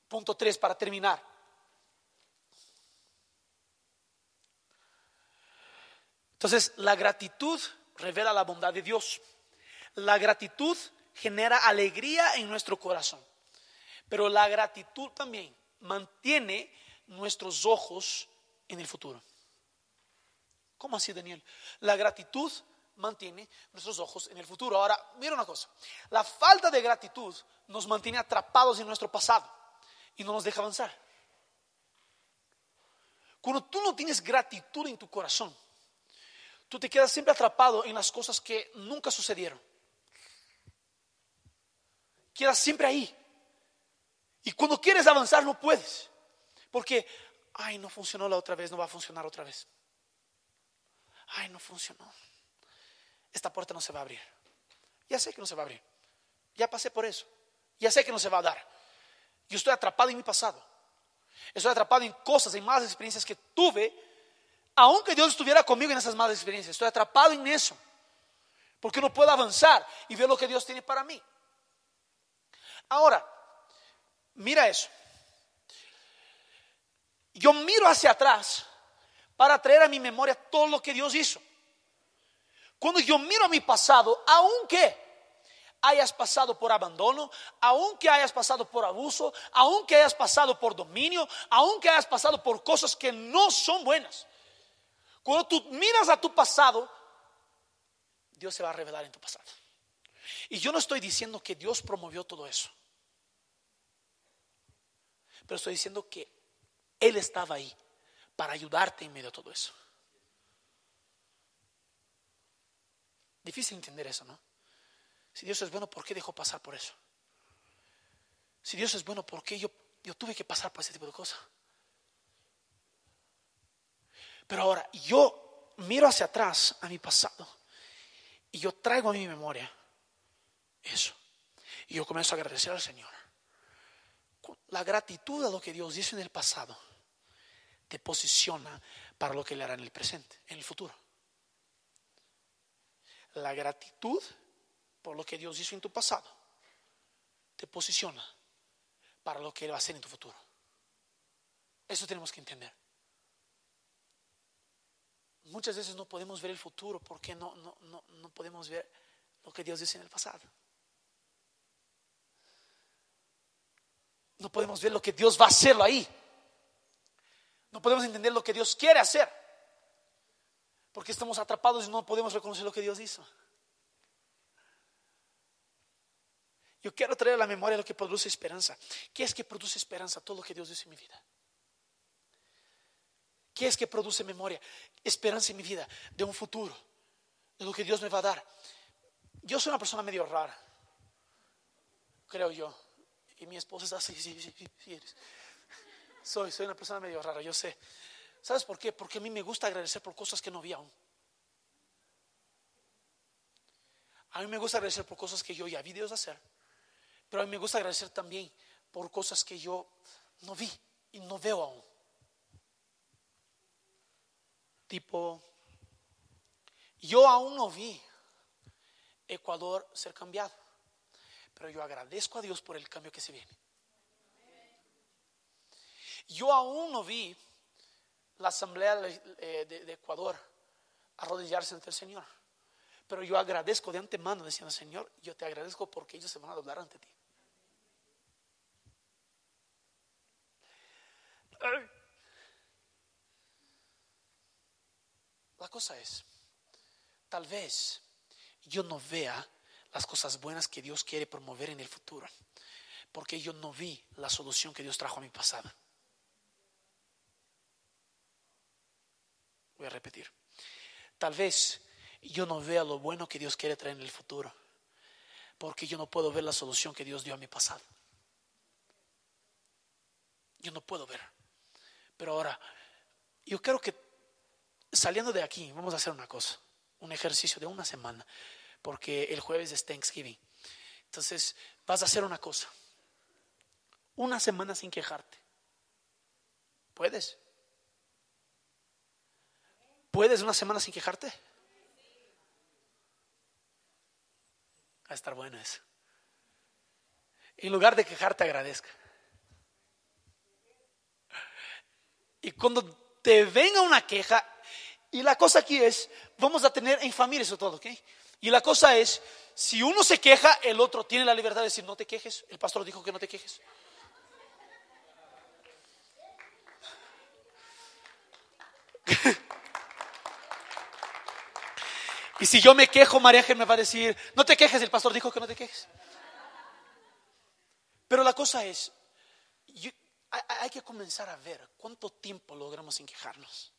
Punto tres para terminar. Entonces, la gratitud revela la bondad de Dios. La gratitud genera alegría en nuestro corazón. Pero la gratitud también mantiene nuestros ojos en el futuro. ¿Cómo así, Daniel? La gratitud mantiene nuestros ojos en el futuro. Ahora, mira una cosa. La falta de gratitud nos mantiene atrapados en nuestro pasado y no nos deja avanzar. Cuando tú no tienes gratitud en tu corazón, tú te quedas siempre atrapado en las cosas que nunca sucedieron. Quedas siempre ahí. Y cuando quieres avanzar no puedes. Porque, ay, no funcionó la otra vez, no va a funcionar otra vez. Ay, no funcionó. Esta puerta no se va a abrir. Ya sé que no se va a abrir. Ya pasé por eso. Ya sé que no se va a dar. Yo estoy atrapado en mi pasado. Estoy atrapado en cosas, en malas experiencias que tuve, aunque Dios estuviera conmigo en esas malas experiencias. Estoy atrapado en eso. Porque no puedo avanzar y ver lo que Dios tiene para mí. Ahora, mira eso. Yo miro hacia atrás para traer a mi memoria todo lo que Dios hizo. Cuando yo miro a mi pasado, aunque hayas pasado por abandono, aunque hayas pasado por abuso, aunque hayas pasado por dominio, aunque hayas pasado por cosas que no son buenas, cuando tú miras a tu pasado, Dios se va a revelar en tu pasado. Y yo no estoy diciendo que Dios promovió todo eso, pero estoy diciendo que Él estaba ahí para ayudarte en medio de todo eso. Difícil entender eso, ¿no? Si Dios es bueno, ¿por qué dejó pasar por eso? Si Dios es bueno, ¿por qué yo, yo tuve que pasar por ese tipo de cosas? Pero ahora yo miro hacia atrás a mi pasado y yo traigo a mi memoria eso. Y yo comienzo a agradecer al Señor. La gratitud a lo que Dios hizo en el pasado te posiciona para lo que le hará en el presente, en el futuro. La gratitud por lo que Dios hizo en tu pasado te posiciona para lo que Él va a hacer en tu futuro. Eso tenemos que entender. Muchas veces no podemos ver el futuro porque no, no, no, no podemos ver lo que Dios dice en el pasado. No podemos ver lo que Dios va a hacerlo ahí. No podemos entender lo que Dios quiere hacer. Porque estamos atrapados y no podemos reconocer lo que Dios hizo. Yo quiero traer a la memoria lo que produce esperanza. ¿Qué es que produce esperanza? Todo lo que Dios dice en mi vida. ¿Qué es que produce memoria? Esperanza en mi vida, de un futuro, de lo que Dios me va a dar. Yo soy una persona medio rara, creo yo. Y mi esposa es así, sí, sí, sí, Soy, soy una persona medio rara, yo sé. ¿Sabes por qué? Porque a mí me gusta agradecer por cosas que no vi aún. A mí me gusta agradecer por cosas que yo ya vi Dios hacer. Pero a mí me gusta agradecer también por cosas que yo no vi y no veo aún. Tipo, yo aún no vi Ecuador ser cambiado, pero yo agradezco a Dios por el cambio que se viene. Yo aún no vi la Asamblea eh, de, Ecuador arrodillarse ante el Señor. Pero yo agradezco de antemano diciendo, Señor, yo te agradezco porque ellos se van a doblar ante ti. La cosa es, tal vez yo no vea las cosas buenas que Dios quiere promover en el futuro, porque yo no vi la solución que Dios trajo a mi pasado. Voy a repetir. Tal vez yo no vea lo bueno que Dios quiere traer en el futuro, porque yo no puedo ver la solución que Dios dio a mi pasado. Yo no puedo ver. Pero ahora, yo creo que saliendo de aquí, vamos a hacer una cosa, un ejercicio de una semana, porque el jueves es Thanksgiving. Entonces, vas a hacer una cosa, una semana sin quejarte. ¿Puedes? ¿Puedes una semana sin quejarte? Va a estar bueno eso. En lugar de quejarte, agradezca. Y cuando te venga una queja, y la cosa aquí es, vamos a tener en familia eso todo, ¿ok? Y la cosa es, si uno se queja, el otro tiene la libertad de decir, no te quejes. El pastor dijo que no te quejes. Y si yo me quejo, María Ángel me va a decir, no te quejes, el pastor dijo que no te quejes. Pero la cosa es, hay que comenzar a ver cuánto tiempo logramos sin quejarnos.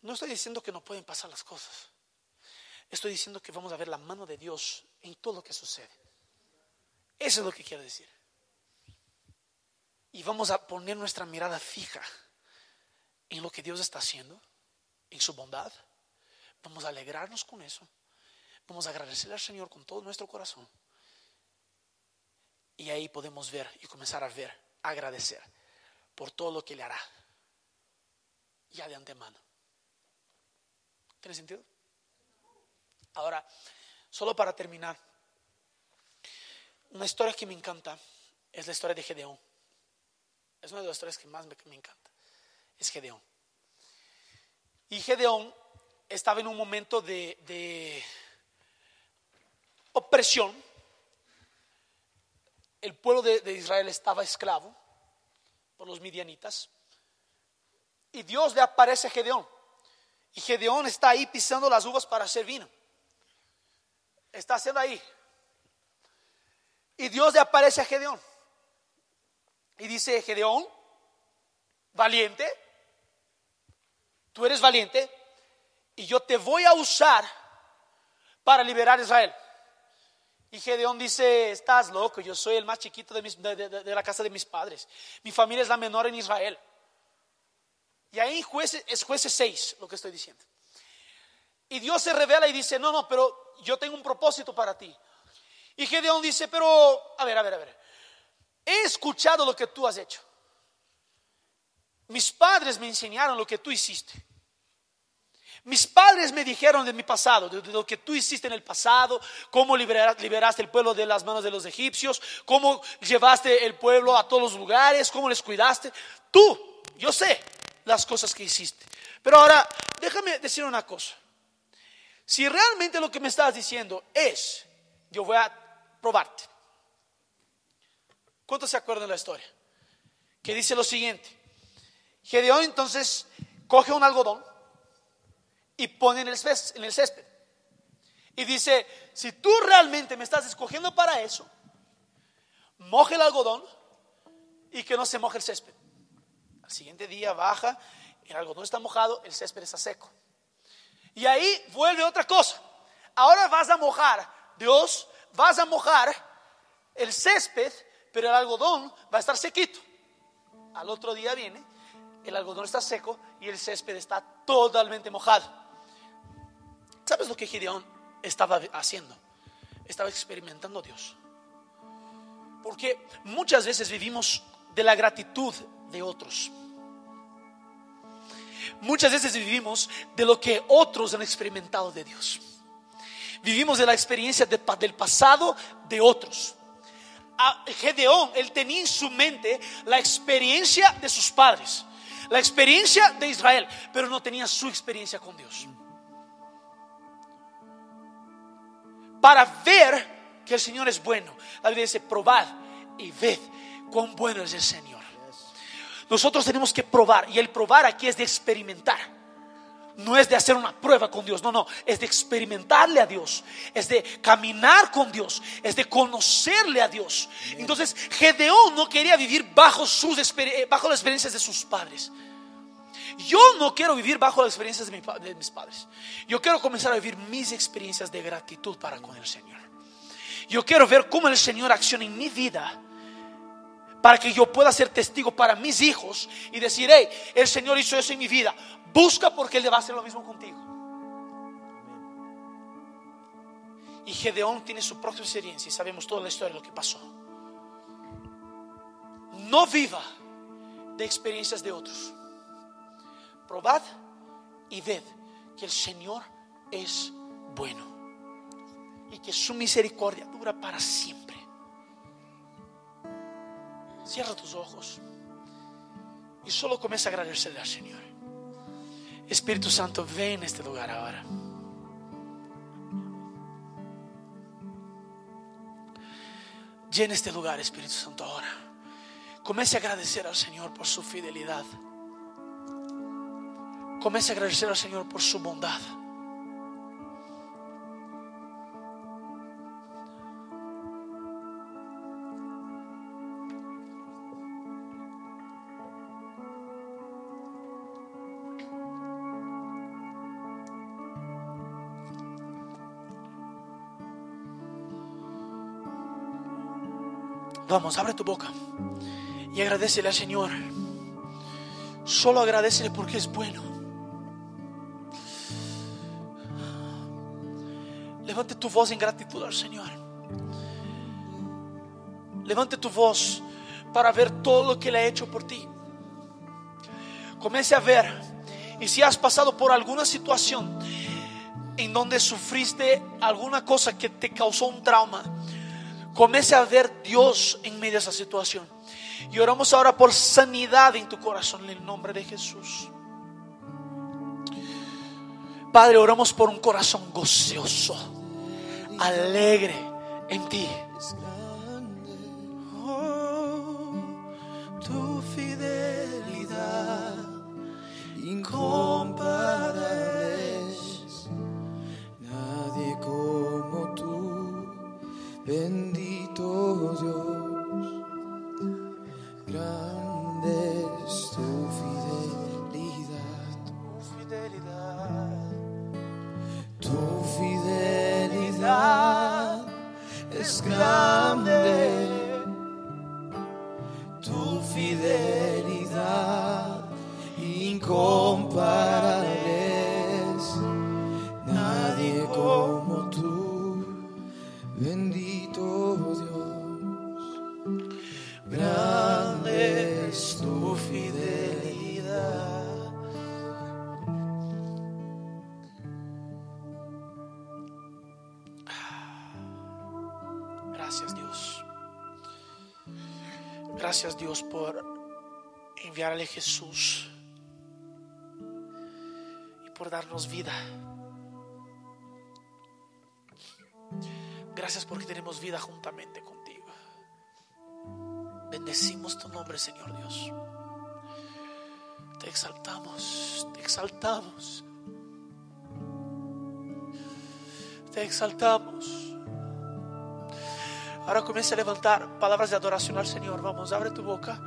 No estoy diciendo que no pueden pasar las cosas. Estoy diciendo que vamos a ver la mano de Dios en todo lo que sucede. Eso es lo que quiero decir. Y vamos a poner nuestra mirada fija en lo que Dios está haciendo, en su bondad. Vamos a alegrarnos con eso. Vamos a agradecer al Señor con todo nuestro corazón. Y ahí podemos ver y comenzar a ver, agradecer por todo lo que le hará. Ya de antemano. ¿Tiene sentido? Ahora, solo para terminar, una historia que me encanta es la historia de Gedeón. Es una de las historias que más me, encanta. Es Gedeón. Y Gedeón estaba en un momento de, opresión. El pueblo de, de Israel estaba esclavo por los midianitas. Y Dios le aparece a Gedeón. Y Gedeón está ahí pisando las uvas para hacer vino está haciendo ahí. Y Dios le aparece a Gedeón. Y dice, Gedeón, valiente, tú eres valiente y yo te voy a usar para liberar a Israel. Y Gedeón dice, estás loco, yo soy el más chiquito de, la casa de mis padres. Mi familia es la menor en Israel. Y ahí es jueces 6 lo que estoy diciendo. Y Dios se revela y dice, no, no, pero yo tengo un propósito para ti. Y Gedeón dice, pero, a ver, a ver, a ver, he escuchado lo que tú has hecho. Mis padres me enseñaron lo que tú hiciste. Mis padres me dijeron de mi pasado, de, lo que tú hiciste en el pasado, cómo liberaste el pueblo de las manos de los egipcios, cómo llevaste el pueblo a todos los lugares, cómo les cuidaste. Tú, yo sé las cosas que hiciste. Pero ahora, déjame decir una cosa. Si realmente lo que me estás diciendo es, yo voy a probarte. ¿Cuántos se acuerdan de la historia? Que dice lo siguiente. Gedeón entonces coge un algodón y pone en el, en el césped. Y dice, si tú realmente me estás escogiendo para eso, moje el algodón y que no se moje el césped. Al siguiente día baja, el algodón está mojado, el césped está seco. Y ahí vuelve otra cosa. Ahora vas a mojar, Dios, vas a mojar el césped, pero el algodón va a estar sequito. Al otro día viene, el algodón está seco y el césped está totalmente mojado. ¿Sabes lo que Gideón estaba haciendo? Estaba experimentando a Dios. Porque muchas veces vivimos de la gratitud de otros. Muchas veces vivimos de lo que otros han experimentado de Dios. Vivimos de la experiencia del pasado de otros. A Gedeón, él tenía en su mente la experiencia de sus padres, la experiencia de Israel, pero no tenía su experiencia con Dios. Para ver que el Señor es bueno, la Biblia dice, probad y ved cuán bueno es el Señor. Nosotros tenemos que probar y el probar aquí es de experimentar. No es de hacer una prueba con Dios, no, no, es de experimentarle a Dios, es de caminar con Dios, es de conocerle a Dios. Entonces, Gedeón no quería vivir bajo, sus, eh, bajo las experiencias de sus padres. Yo no quiero vivir bajo las experiencias de, mis padres. Yo quiero comenzar a vivir mis experiencias de gratitud para con el Señor. Yo quiero ver cómo el Señor acciona en mi vida para que yo pueda ser testigo para mis hijos y decir, hey, el Señor hizo eso en mi vida. Busca porque Él le va a hacer lo mismo contigo. Y Gedeón tiene su propia experiencia y sabemos toda la historia de lo que pasó. No viva de experiencias de otros. Probad y ved que el Señor es bueno y que su misericordia dura para siempre. Cierra tus ojos. Y solo comienza a agradecerle al Señor. Espíritu Santo, ven en este lugar ahora. Llena este lugar, Espíritu Santo, ahora. Comience a agradecer al Señor por su fidelidad. Comience a agradecer al Señor por su bondad. Vamos, abre tu boca y agradecele al Señor. Solo agradecele porque es bueno. Levante tu voz en gratitud al Señor. Levante tu voz para ver todo lo que le ha hecho por ti. Comience a ver. Y si has pasado por alguna situación en donde sufriste alguna cosa que te causó un trauma, comience a ver Dios en medio de esa situación. Y oramos ahora por sanidad en tu corazón en el nombre de Jesús. Padre, oramos por un corazón gozoso, alegre en ti. Contigo. Bendecimos tu nombre, Señor Dios. Te exaltamos, te exaltamos. Te exaltamos. Ahora comienza a levantar palabras de adoración al Señor. Vamos, abre tu boca.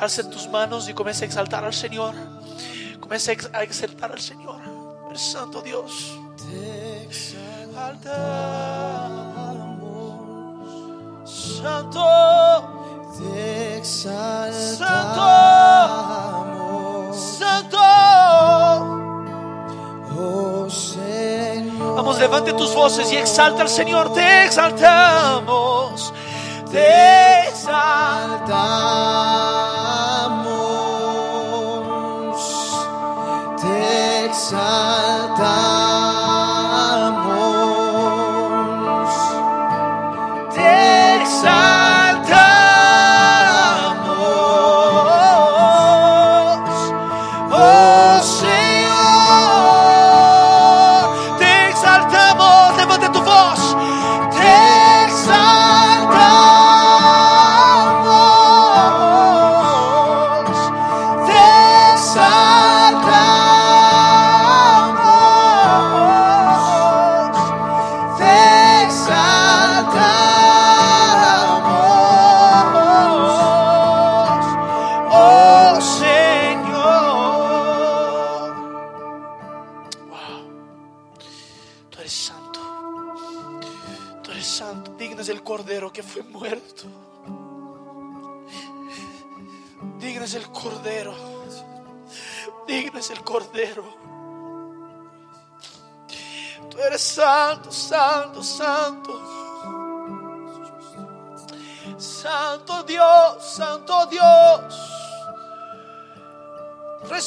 Alza tus manos y comienza a exaltar al Señor. Comienza a exaltar al Señor. El Santo Dios. Te Exaltamos. Santo. Te exaltamos, Santo. oh Señor. Vamos, levante tus voces y exalta al Señor. Te exaltamos. Te exaltamos, te exaltamos,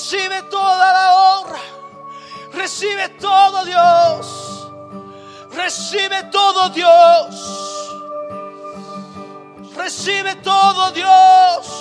Recibe toda la honra. Recibe todo Dios. Recibe todo Dios. Recibe todo Dios.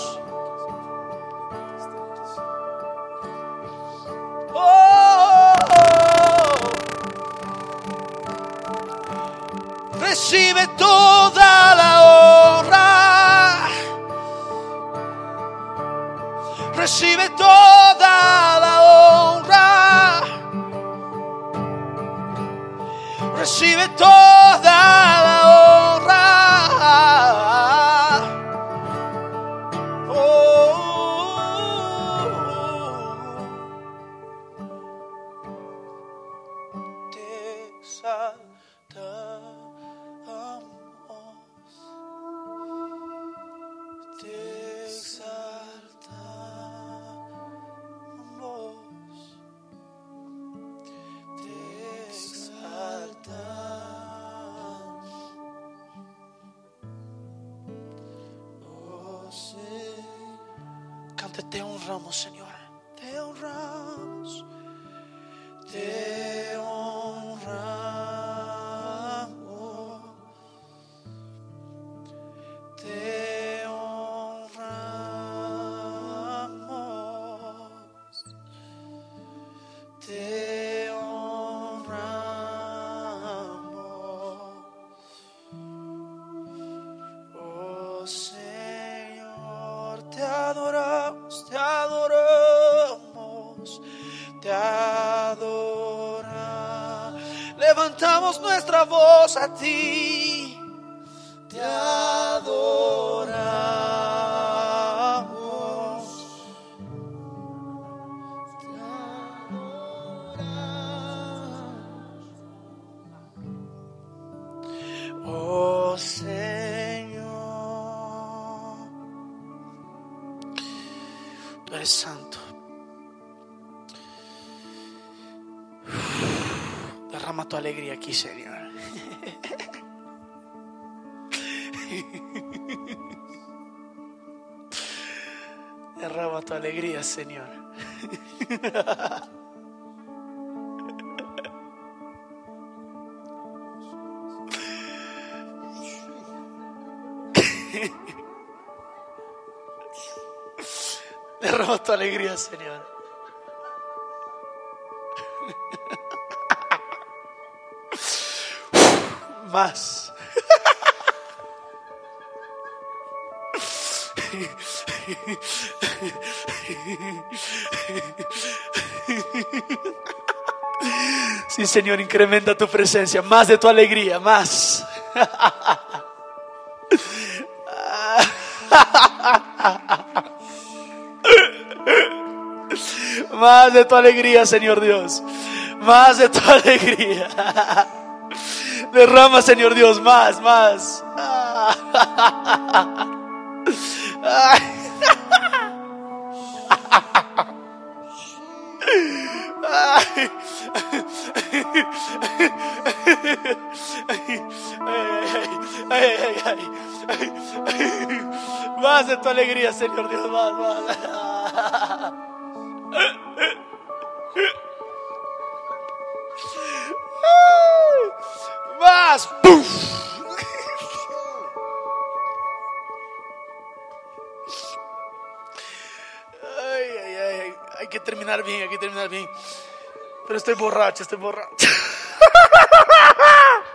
Tu alegría, Señor. Más. Sí, Señor, incrementa tu presencia, más de tu alegría, más. Más de tu alegría, Señor Dios. Más de tu alegría. Derrama, Señor Dios, más, más. Más de tu alegría, Señor Dios, más, más. Más. ¡Puf! Ay, ay, ay, ay. Hay que terminar bien, hay que terminar bien. Pero estoy borracho, estoy borracho.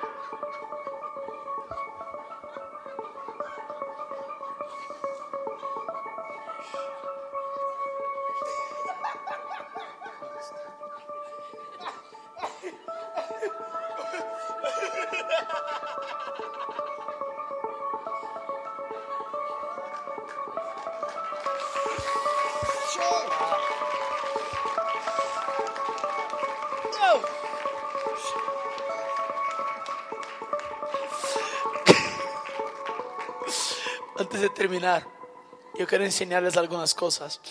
quiero enseñarles algunas cosas.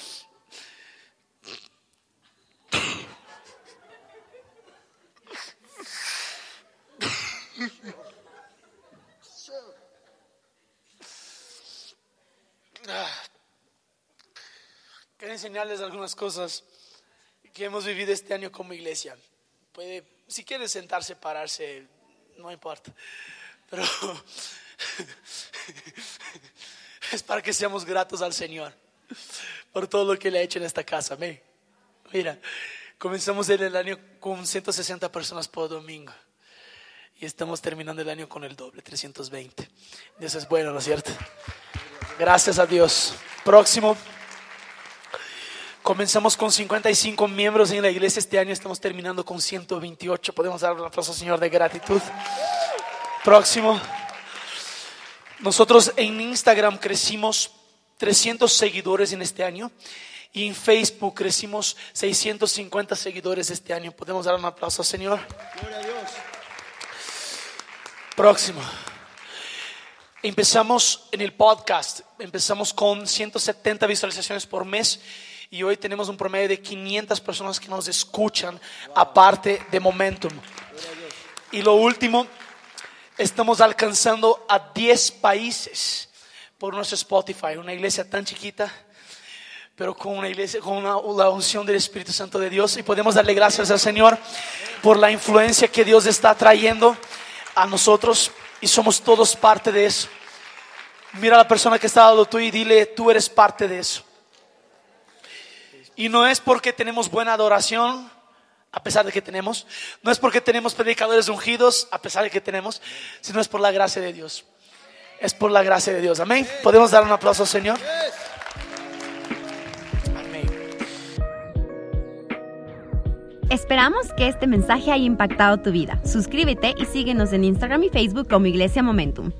Quiero enseñarles algunas cosas que hemos vivido este año como iglesia. Puede, si quiere sentarse, pararse, no importa. Pero es para que seamos gratos al Señor por todo lo que le ha hecho en esta casa. Amén. Mira, comenzamos el año con 160 personas por domingo. y estamos terminando el año con el doble, 320. Dios es bueno, ¿no es cierto? Gracias a Dios. Próximo. Comenzamos con 55 miembros en la iglesia este año, estamos terminando con 128. Podemos dar un aplauso, Señor, de gratitud. Próximo. Nosotros en Instagram crecimos 300 seguidores en este año y en Facebook crecimos 650 seguidores este año. Podemos dar un aplauso, Señor. Gloria a Dios. Próximo. Empezamos en el podcast, empezamos con 170 visualizaciones por mes y hoy tenemos un promedio de 500 personas que nos escuchan aparte de Momentum. Y lo último, estamos alcanzando a 10 países por nuestro Spotify, una iglesia tan chiquita, pero con una iglesia, con una, la unción del Espíritu Santo de Dios y podemos darle gracias al Señor por la influencia que Dios está trayendo a nosotros y somos todos parte de eso. Mira a la persona que está al lado tuyo y dile, tú eres parte de eso. Y no es porque tenemos buena adoración, a pesar de que tenemos, no es porque tenemos predicadores ungidos, a pesar de que tenemos, sino es por la gracia de Dios. Es por la gracia de Dios. Amén. ¿Podemos dar un aplauso Señor? Amén. Esperamos que este mensaje haya impactado tu vida. Suscríbete y síguenos en Instagram y Facebook como Iglesia Momentum.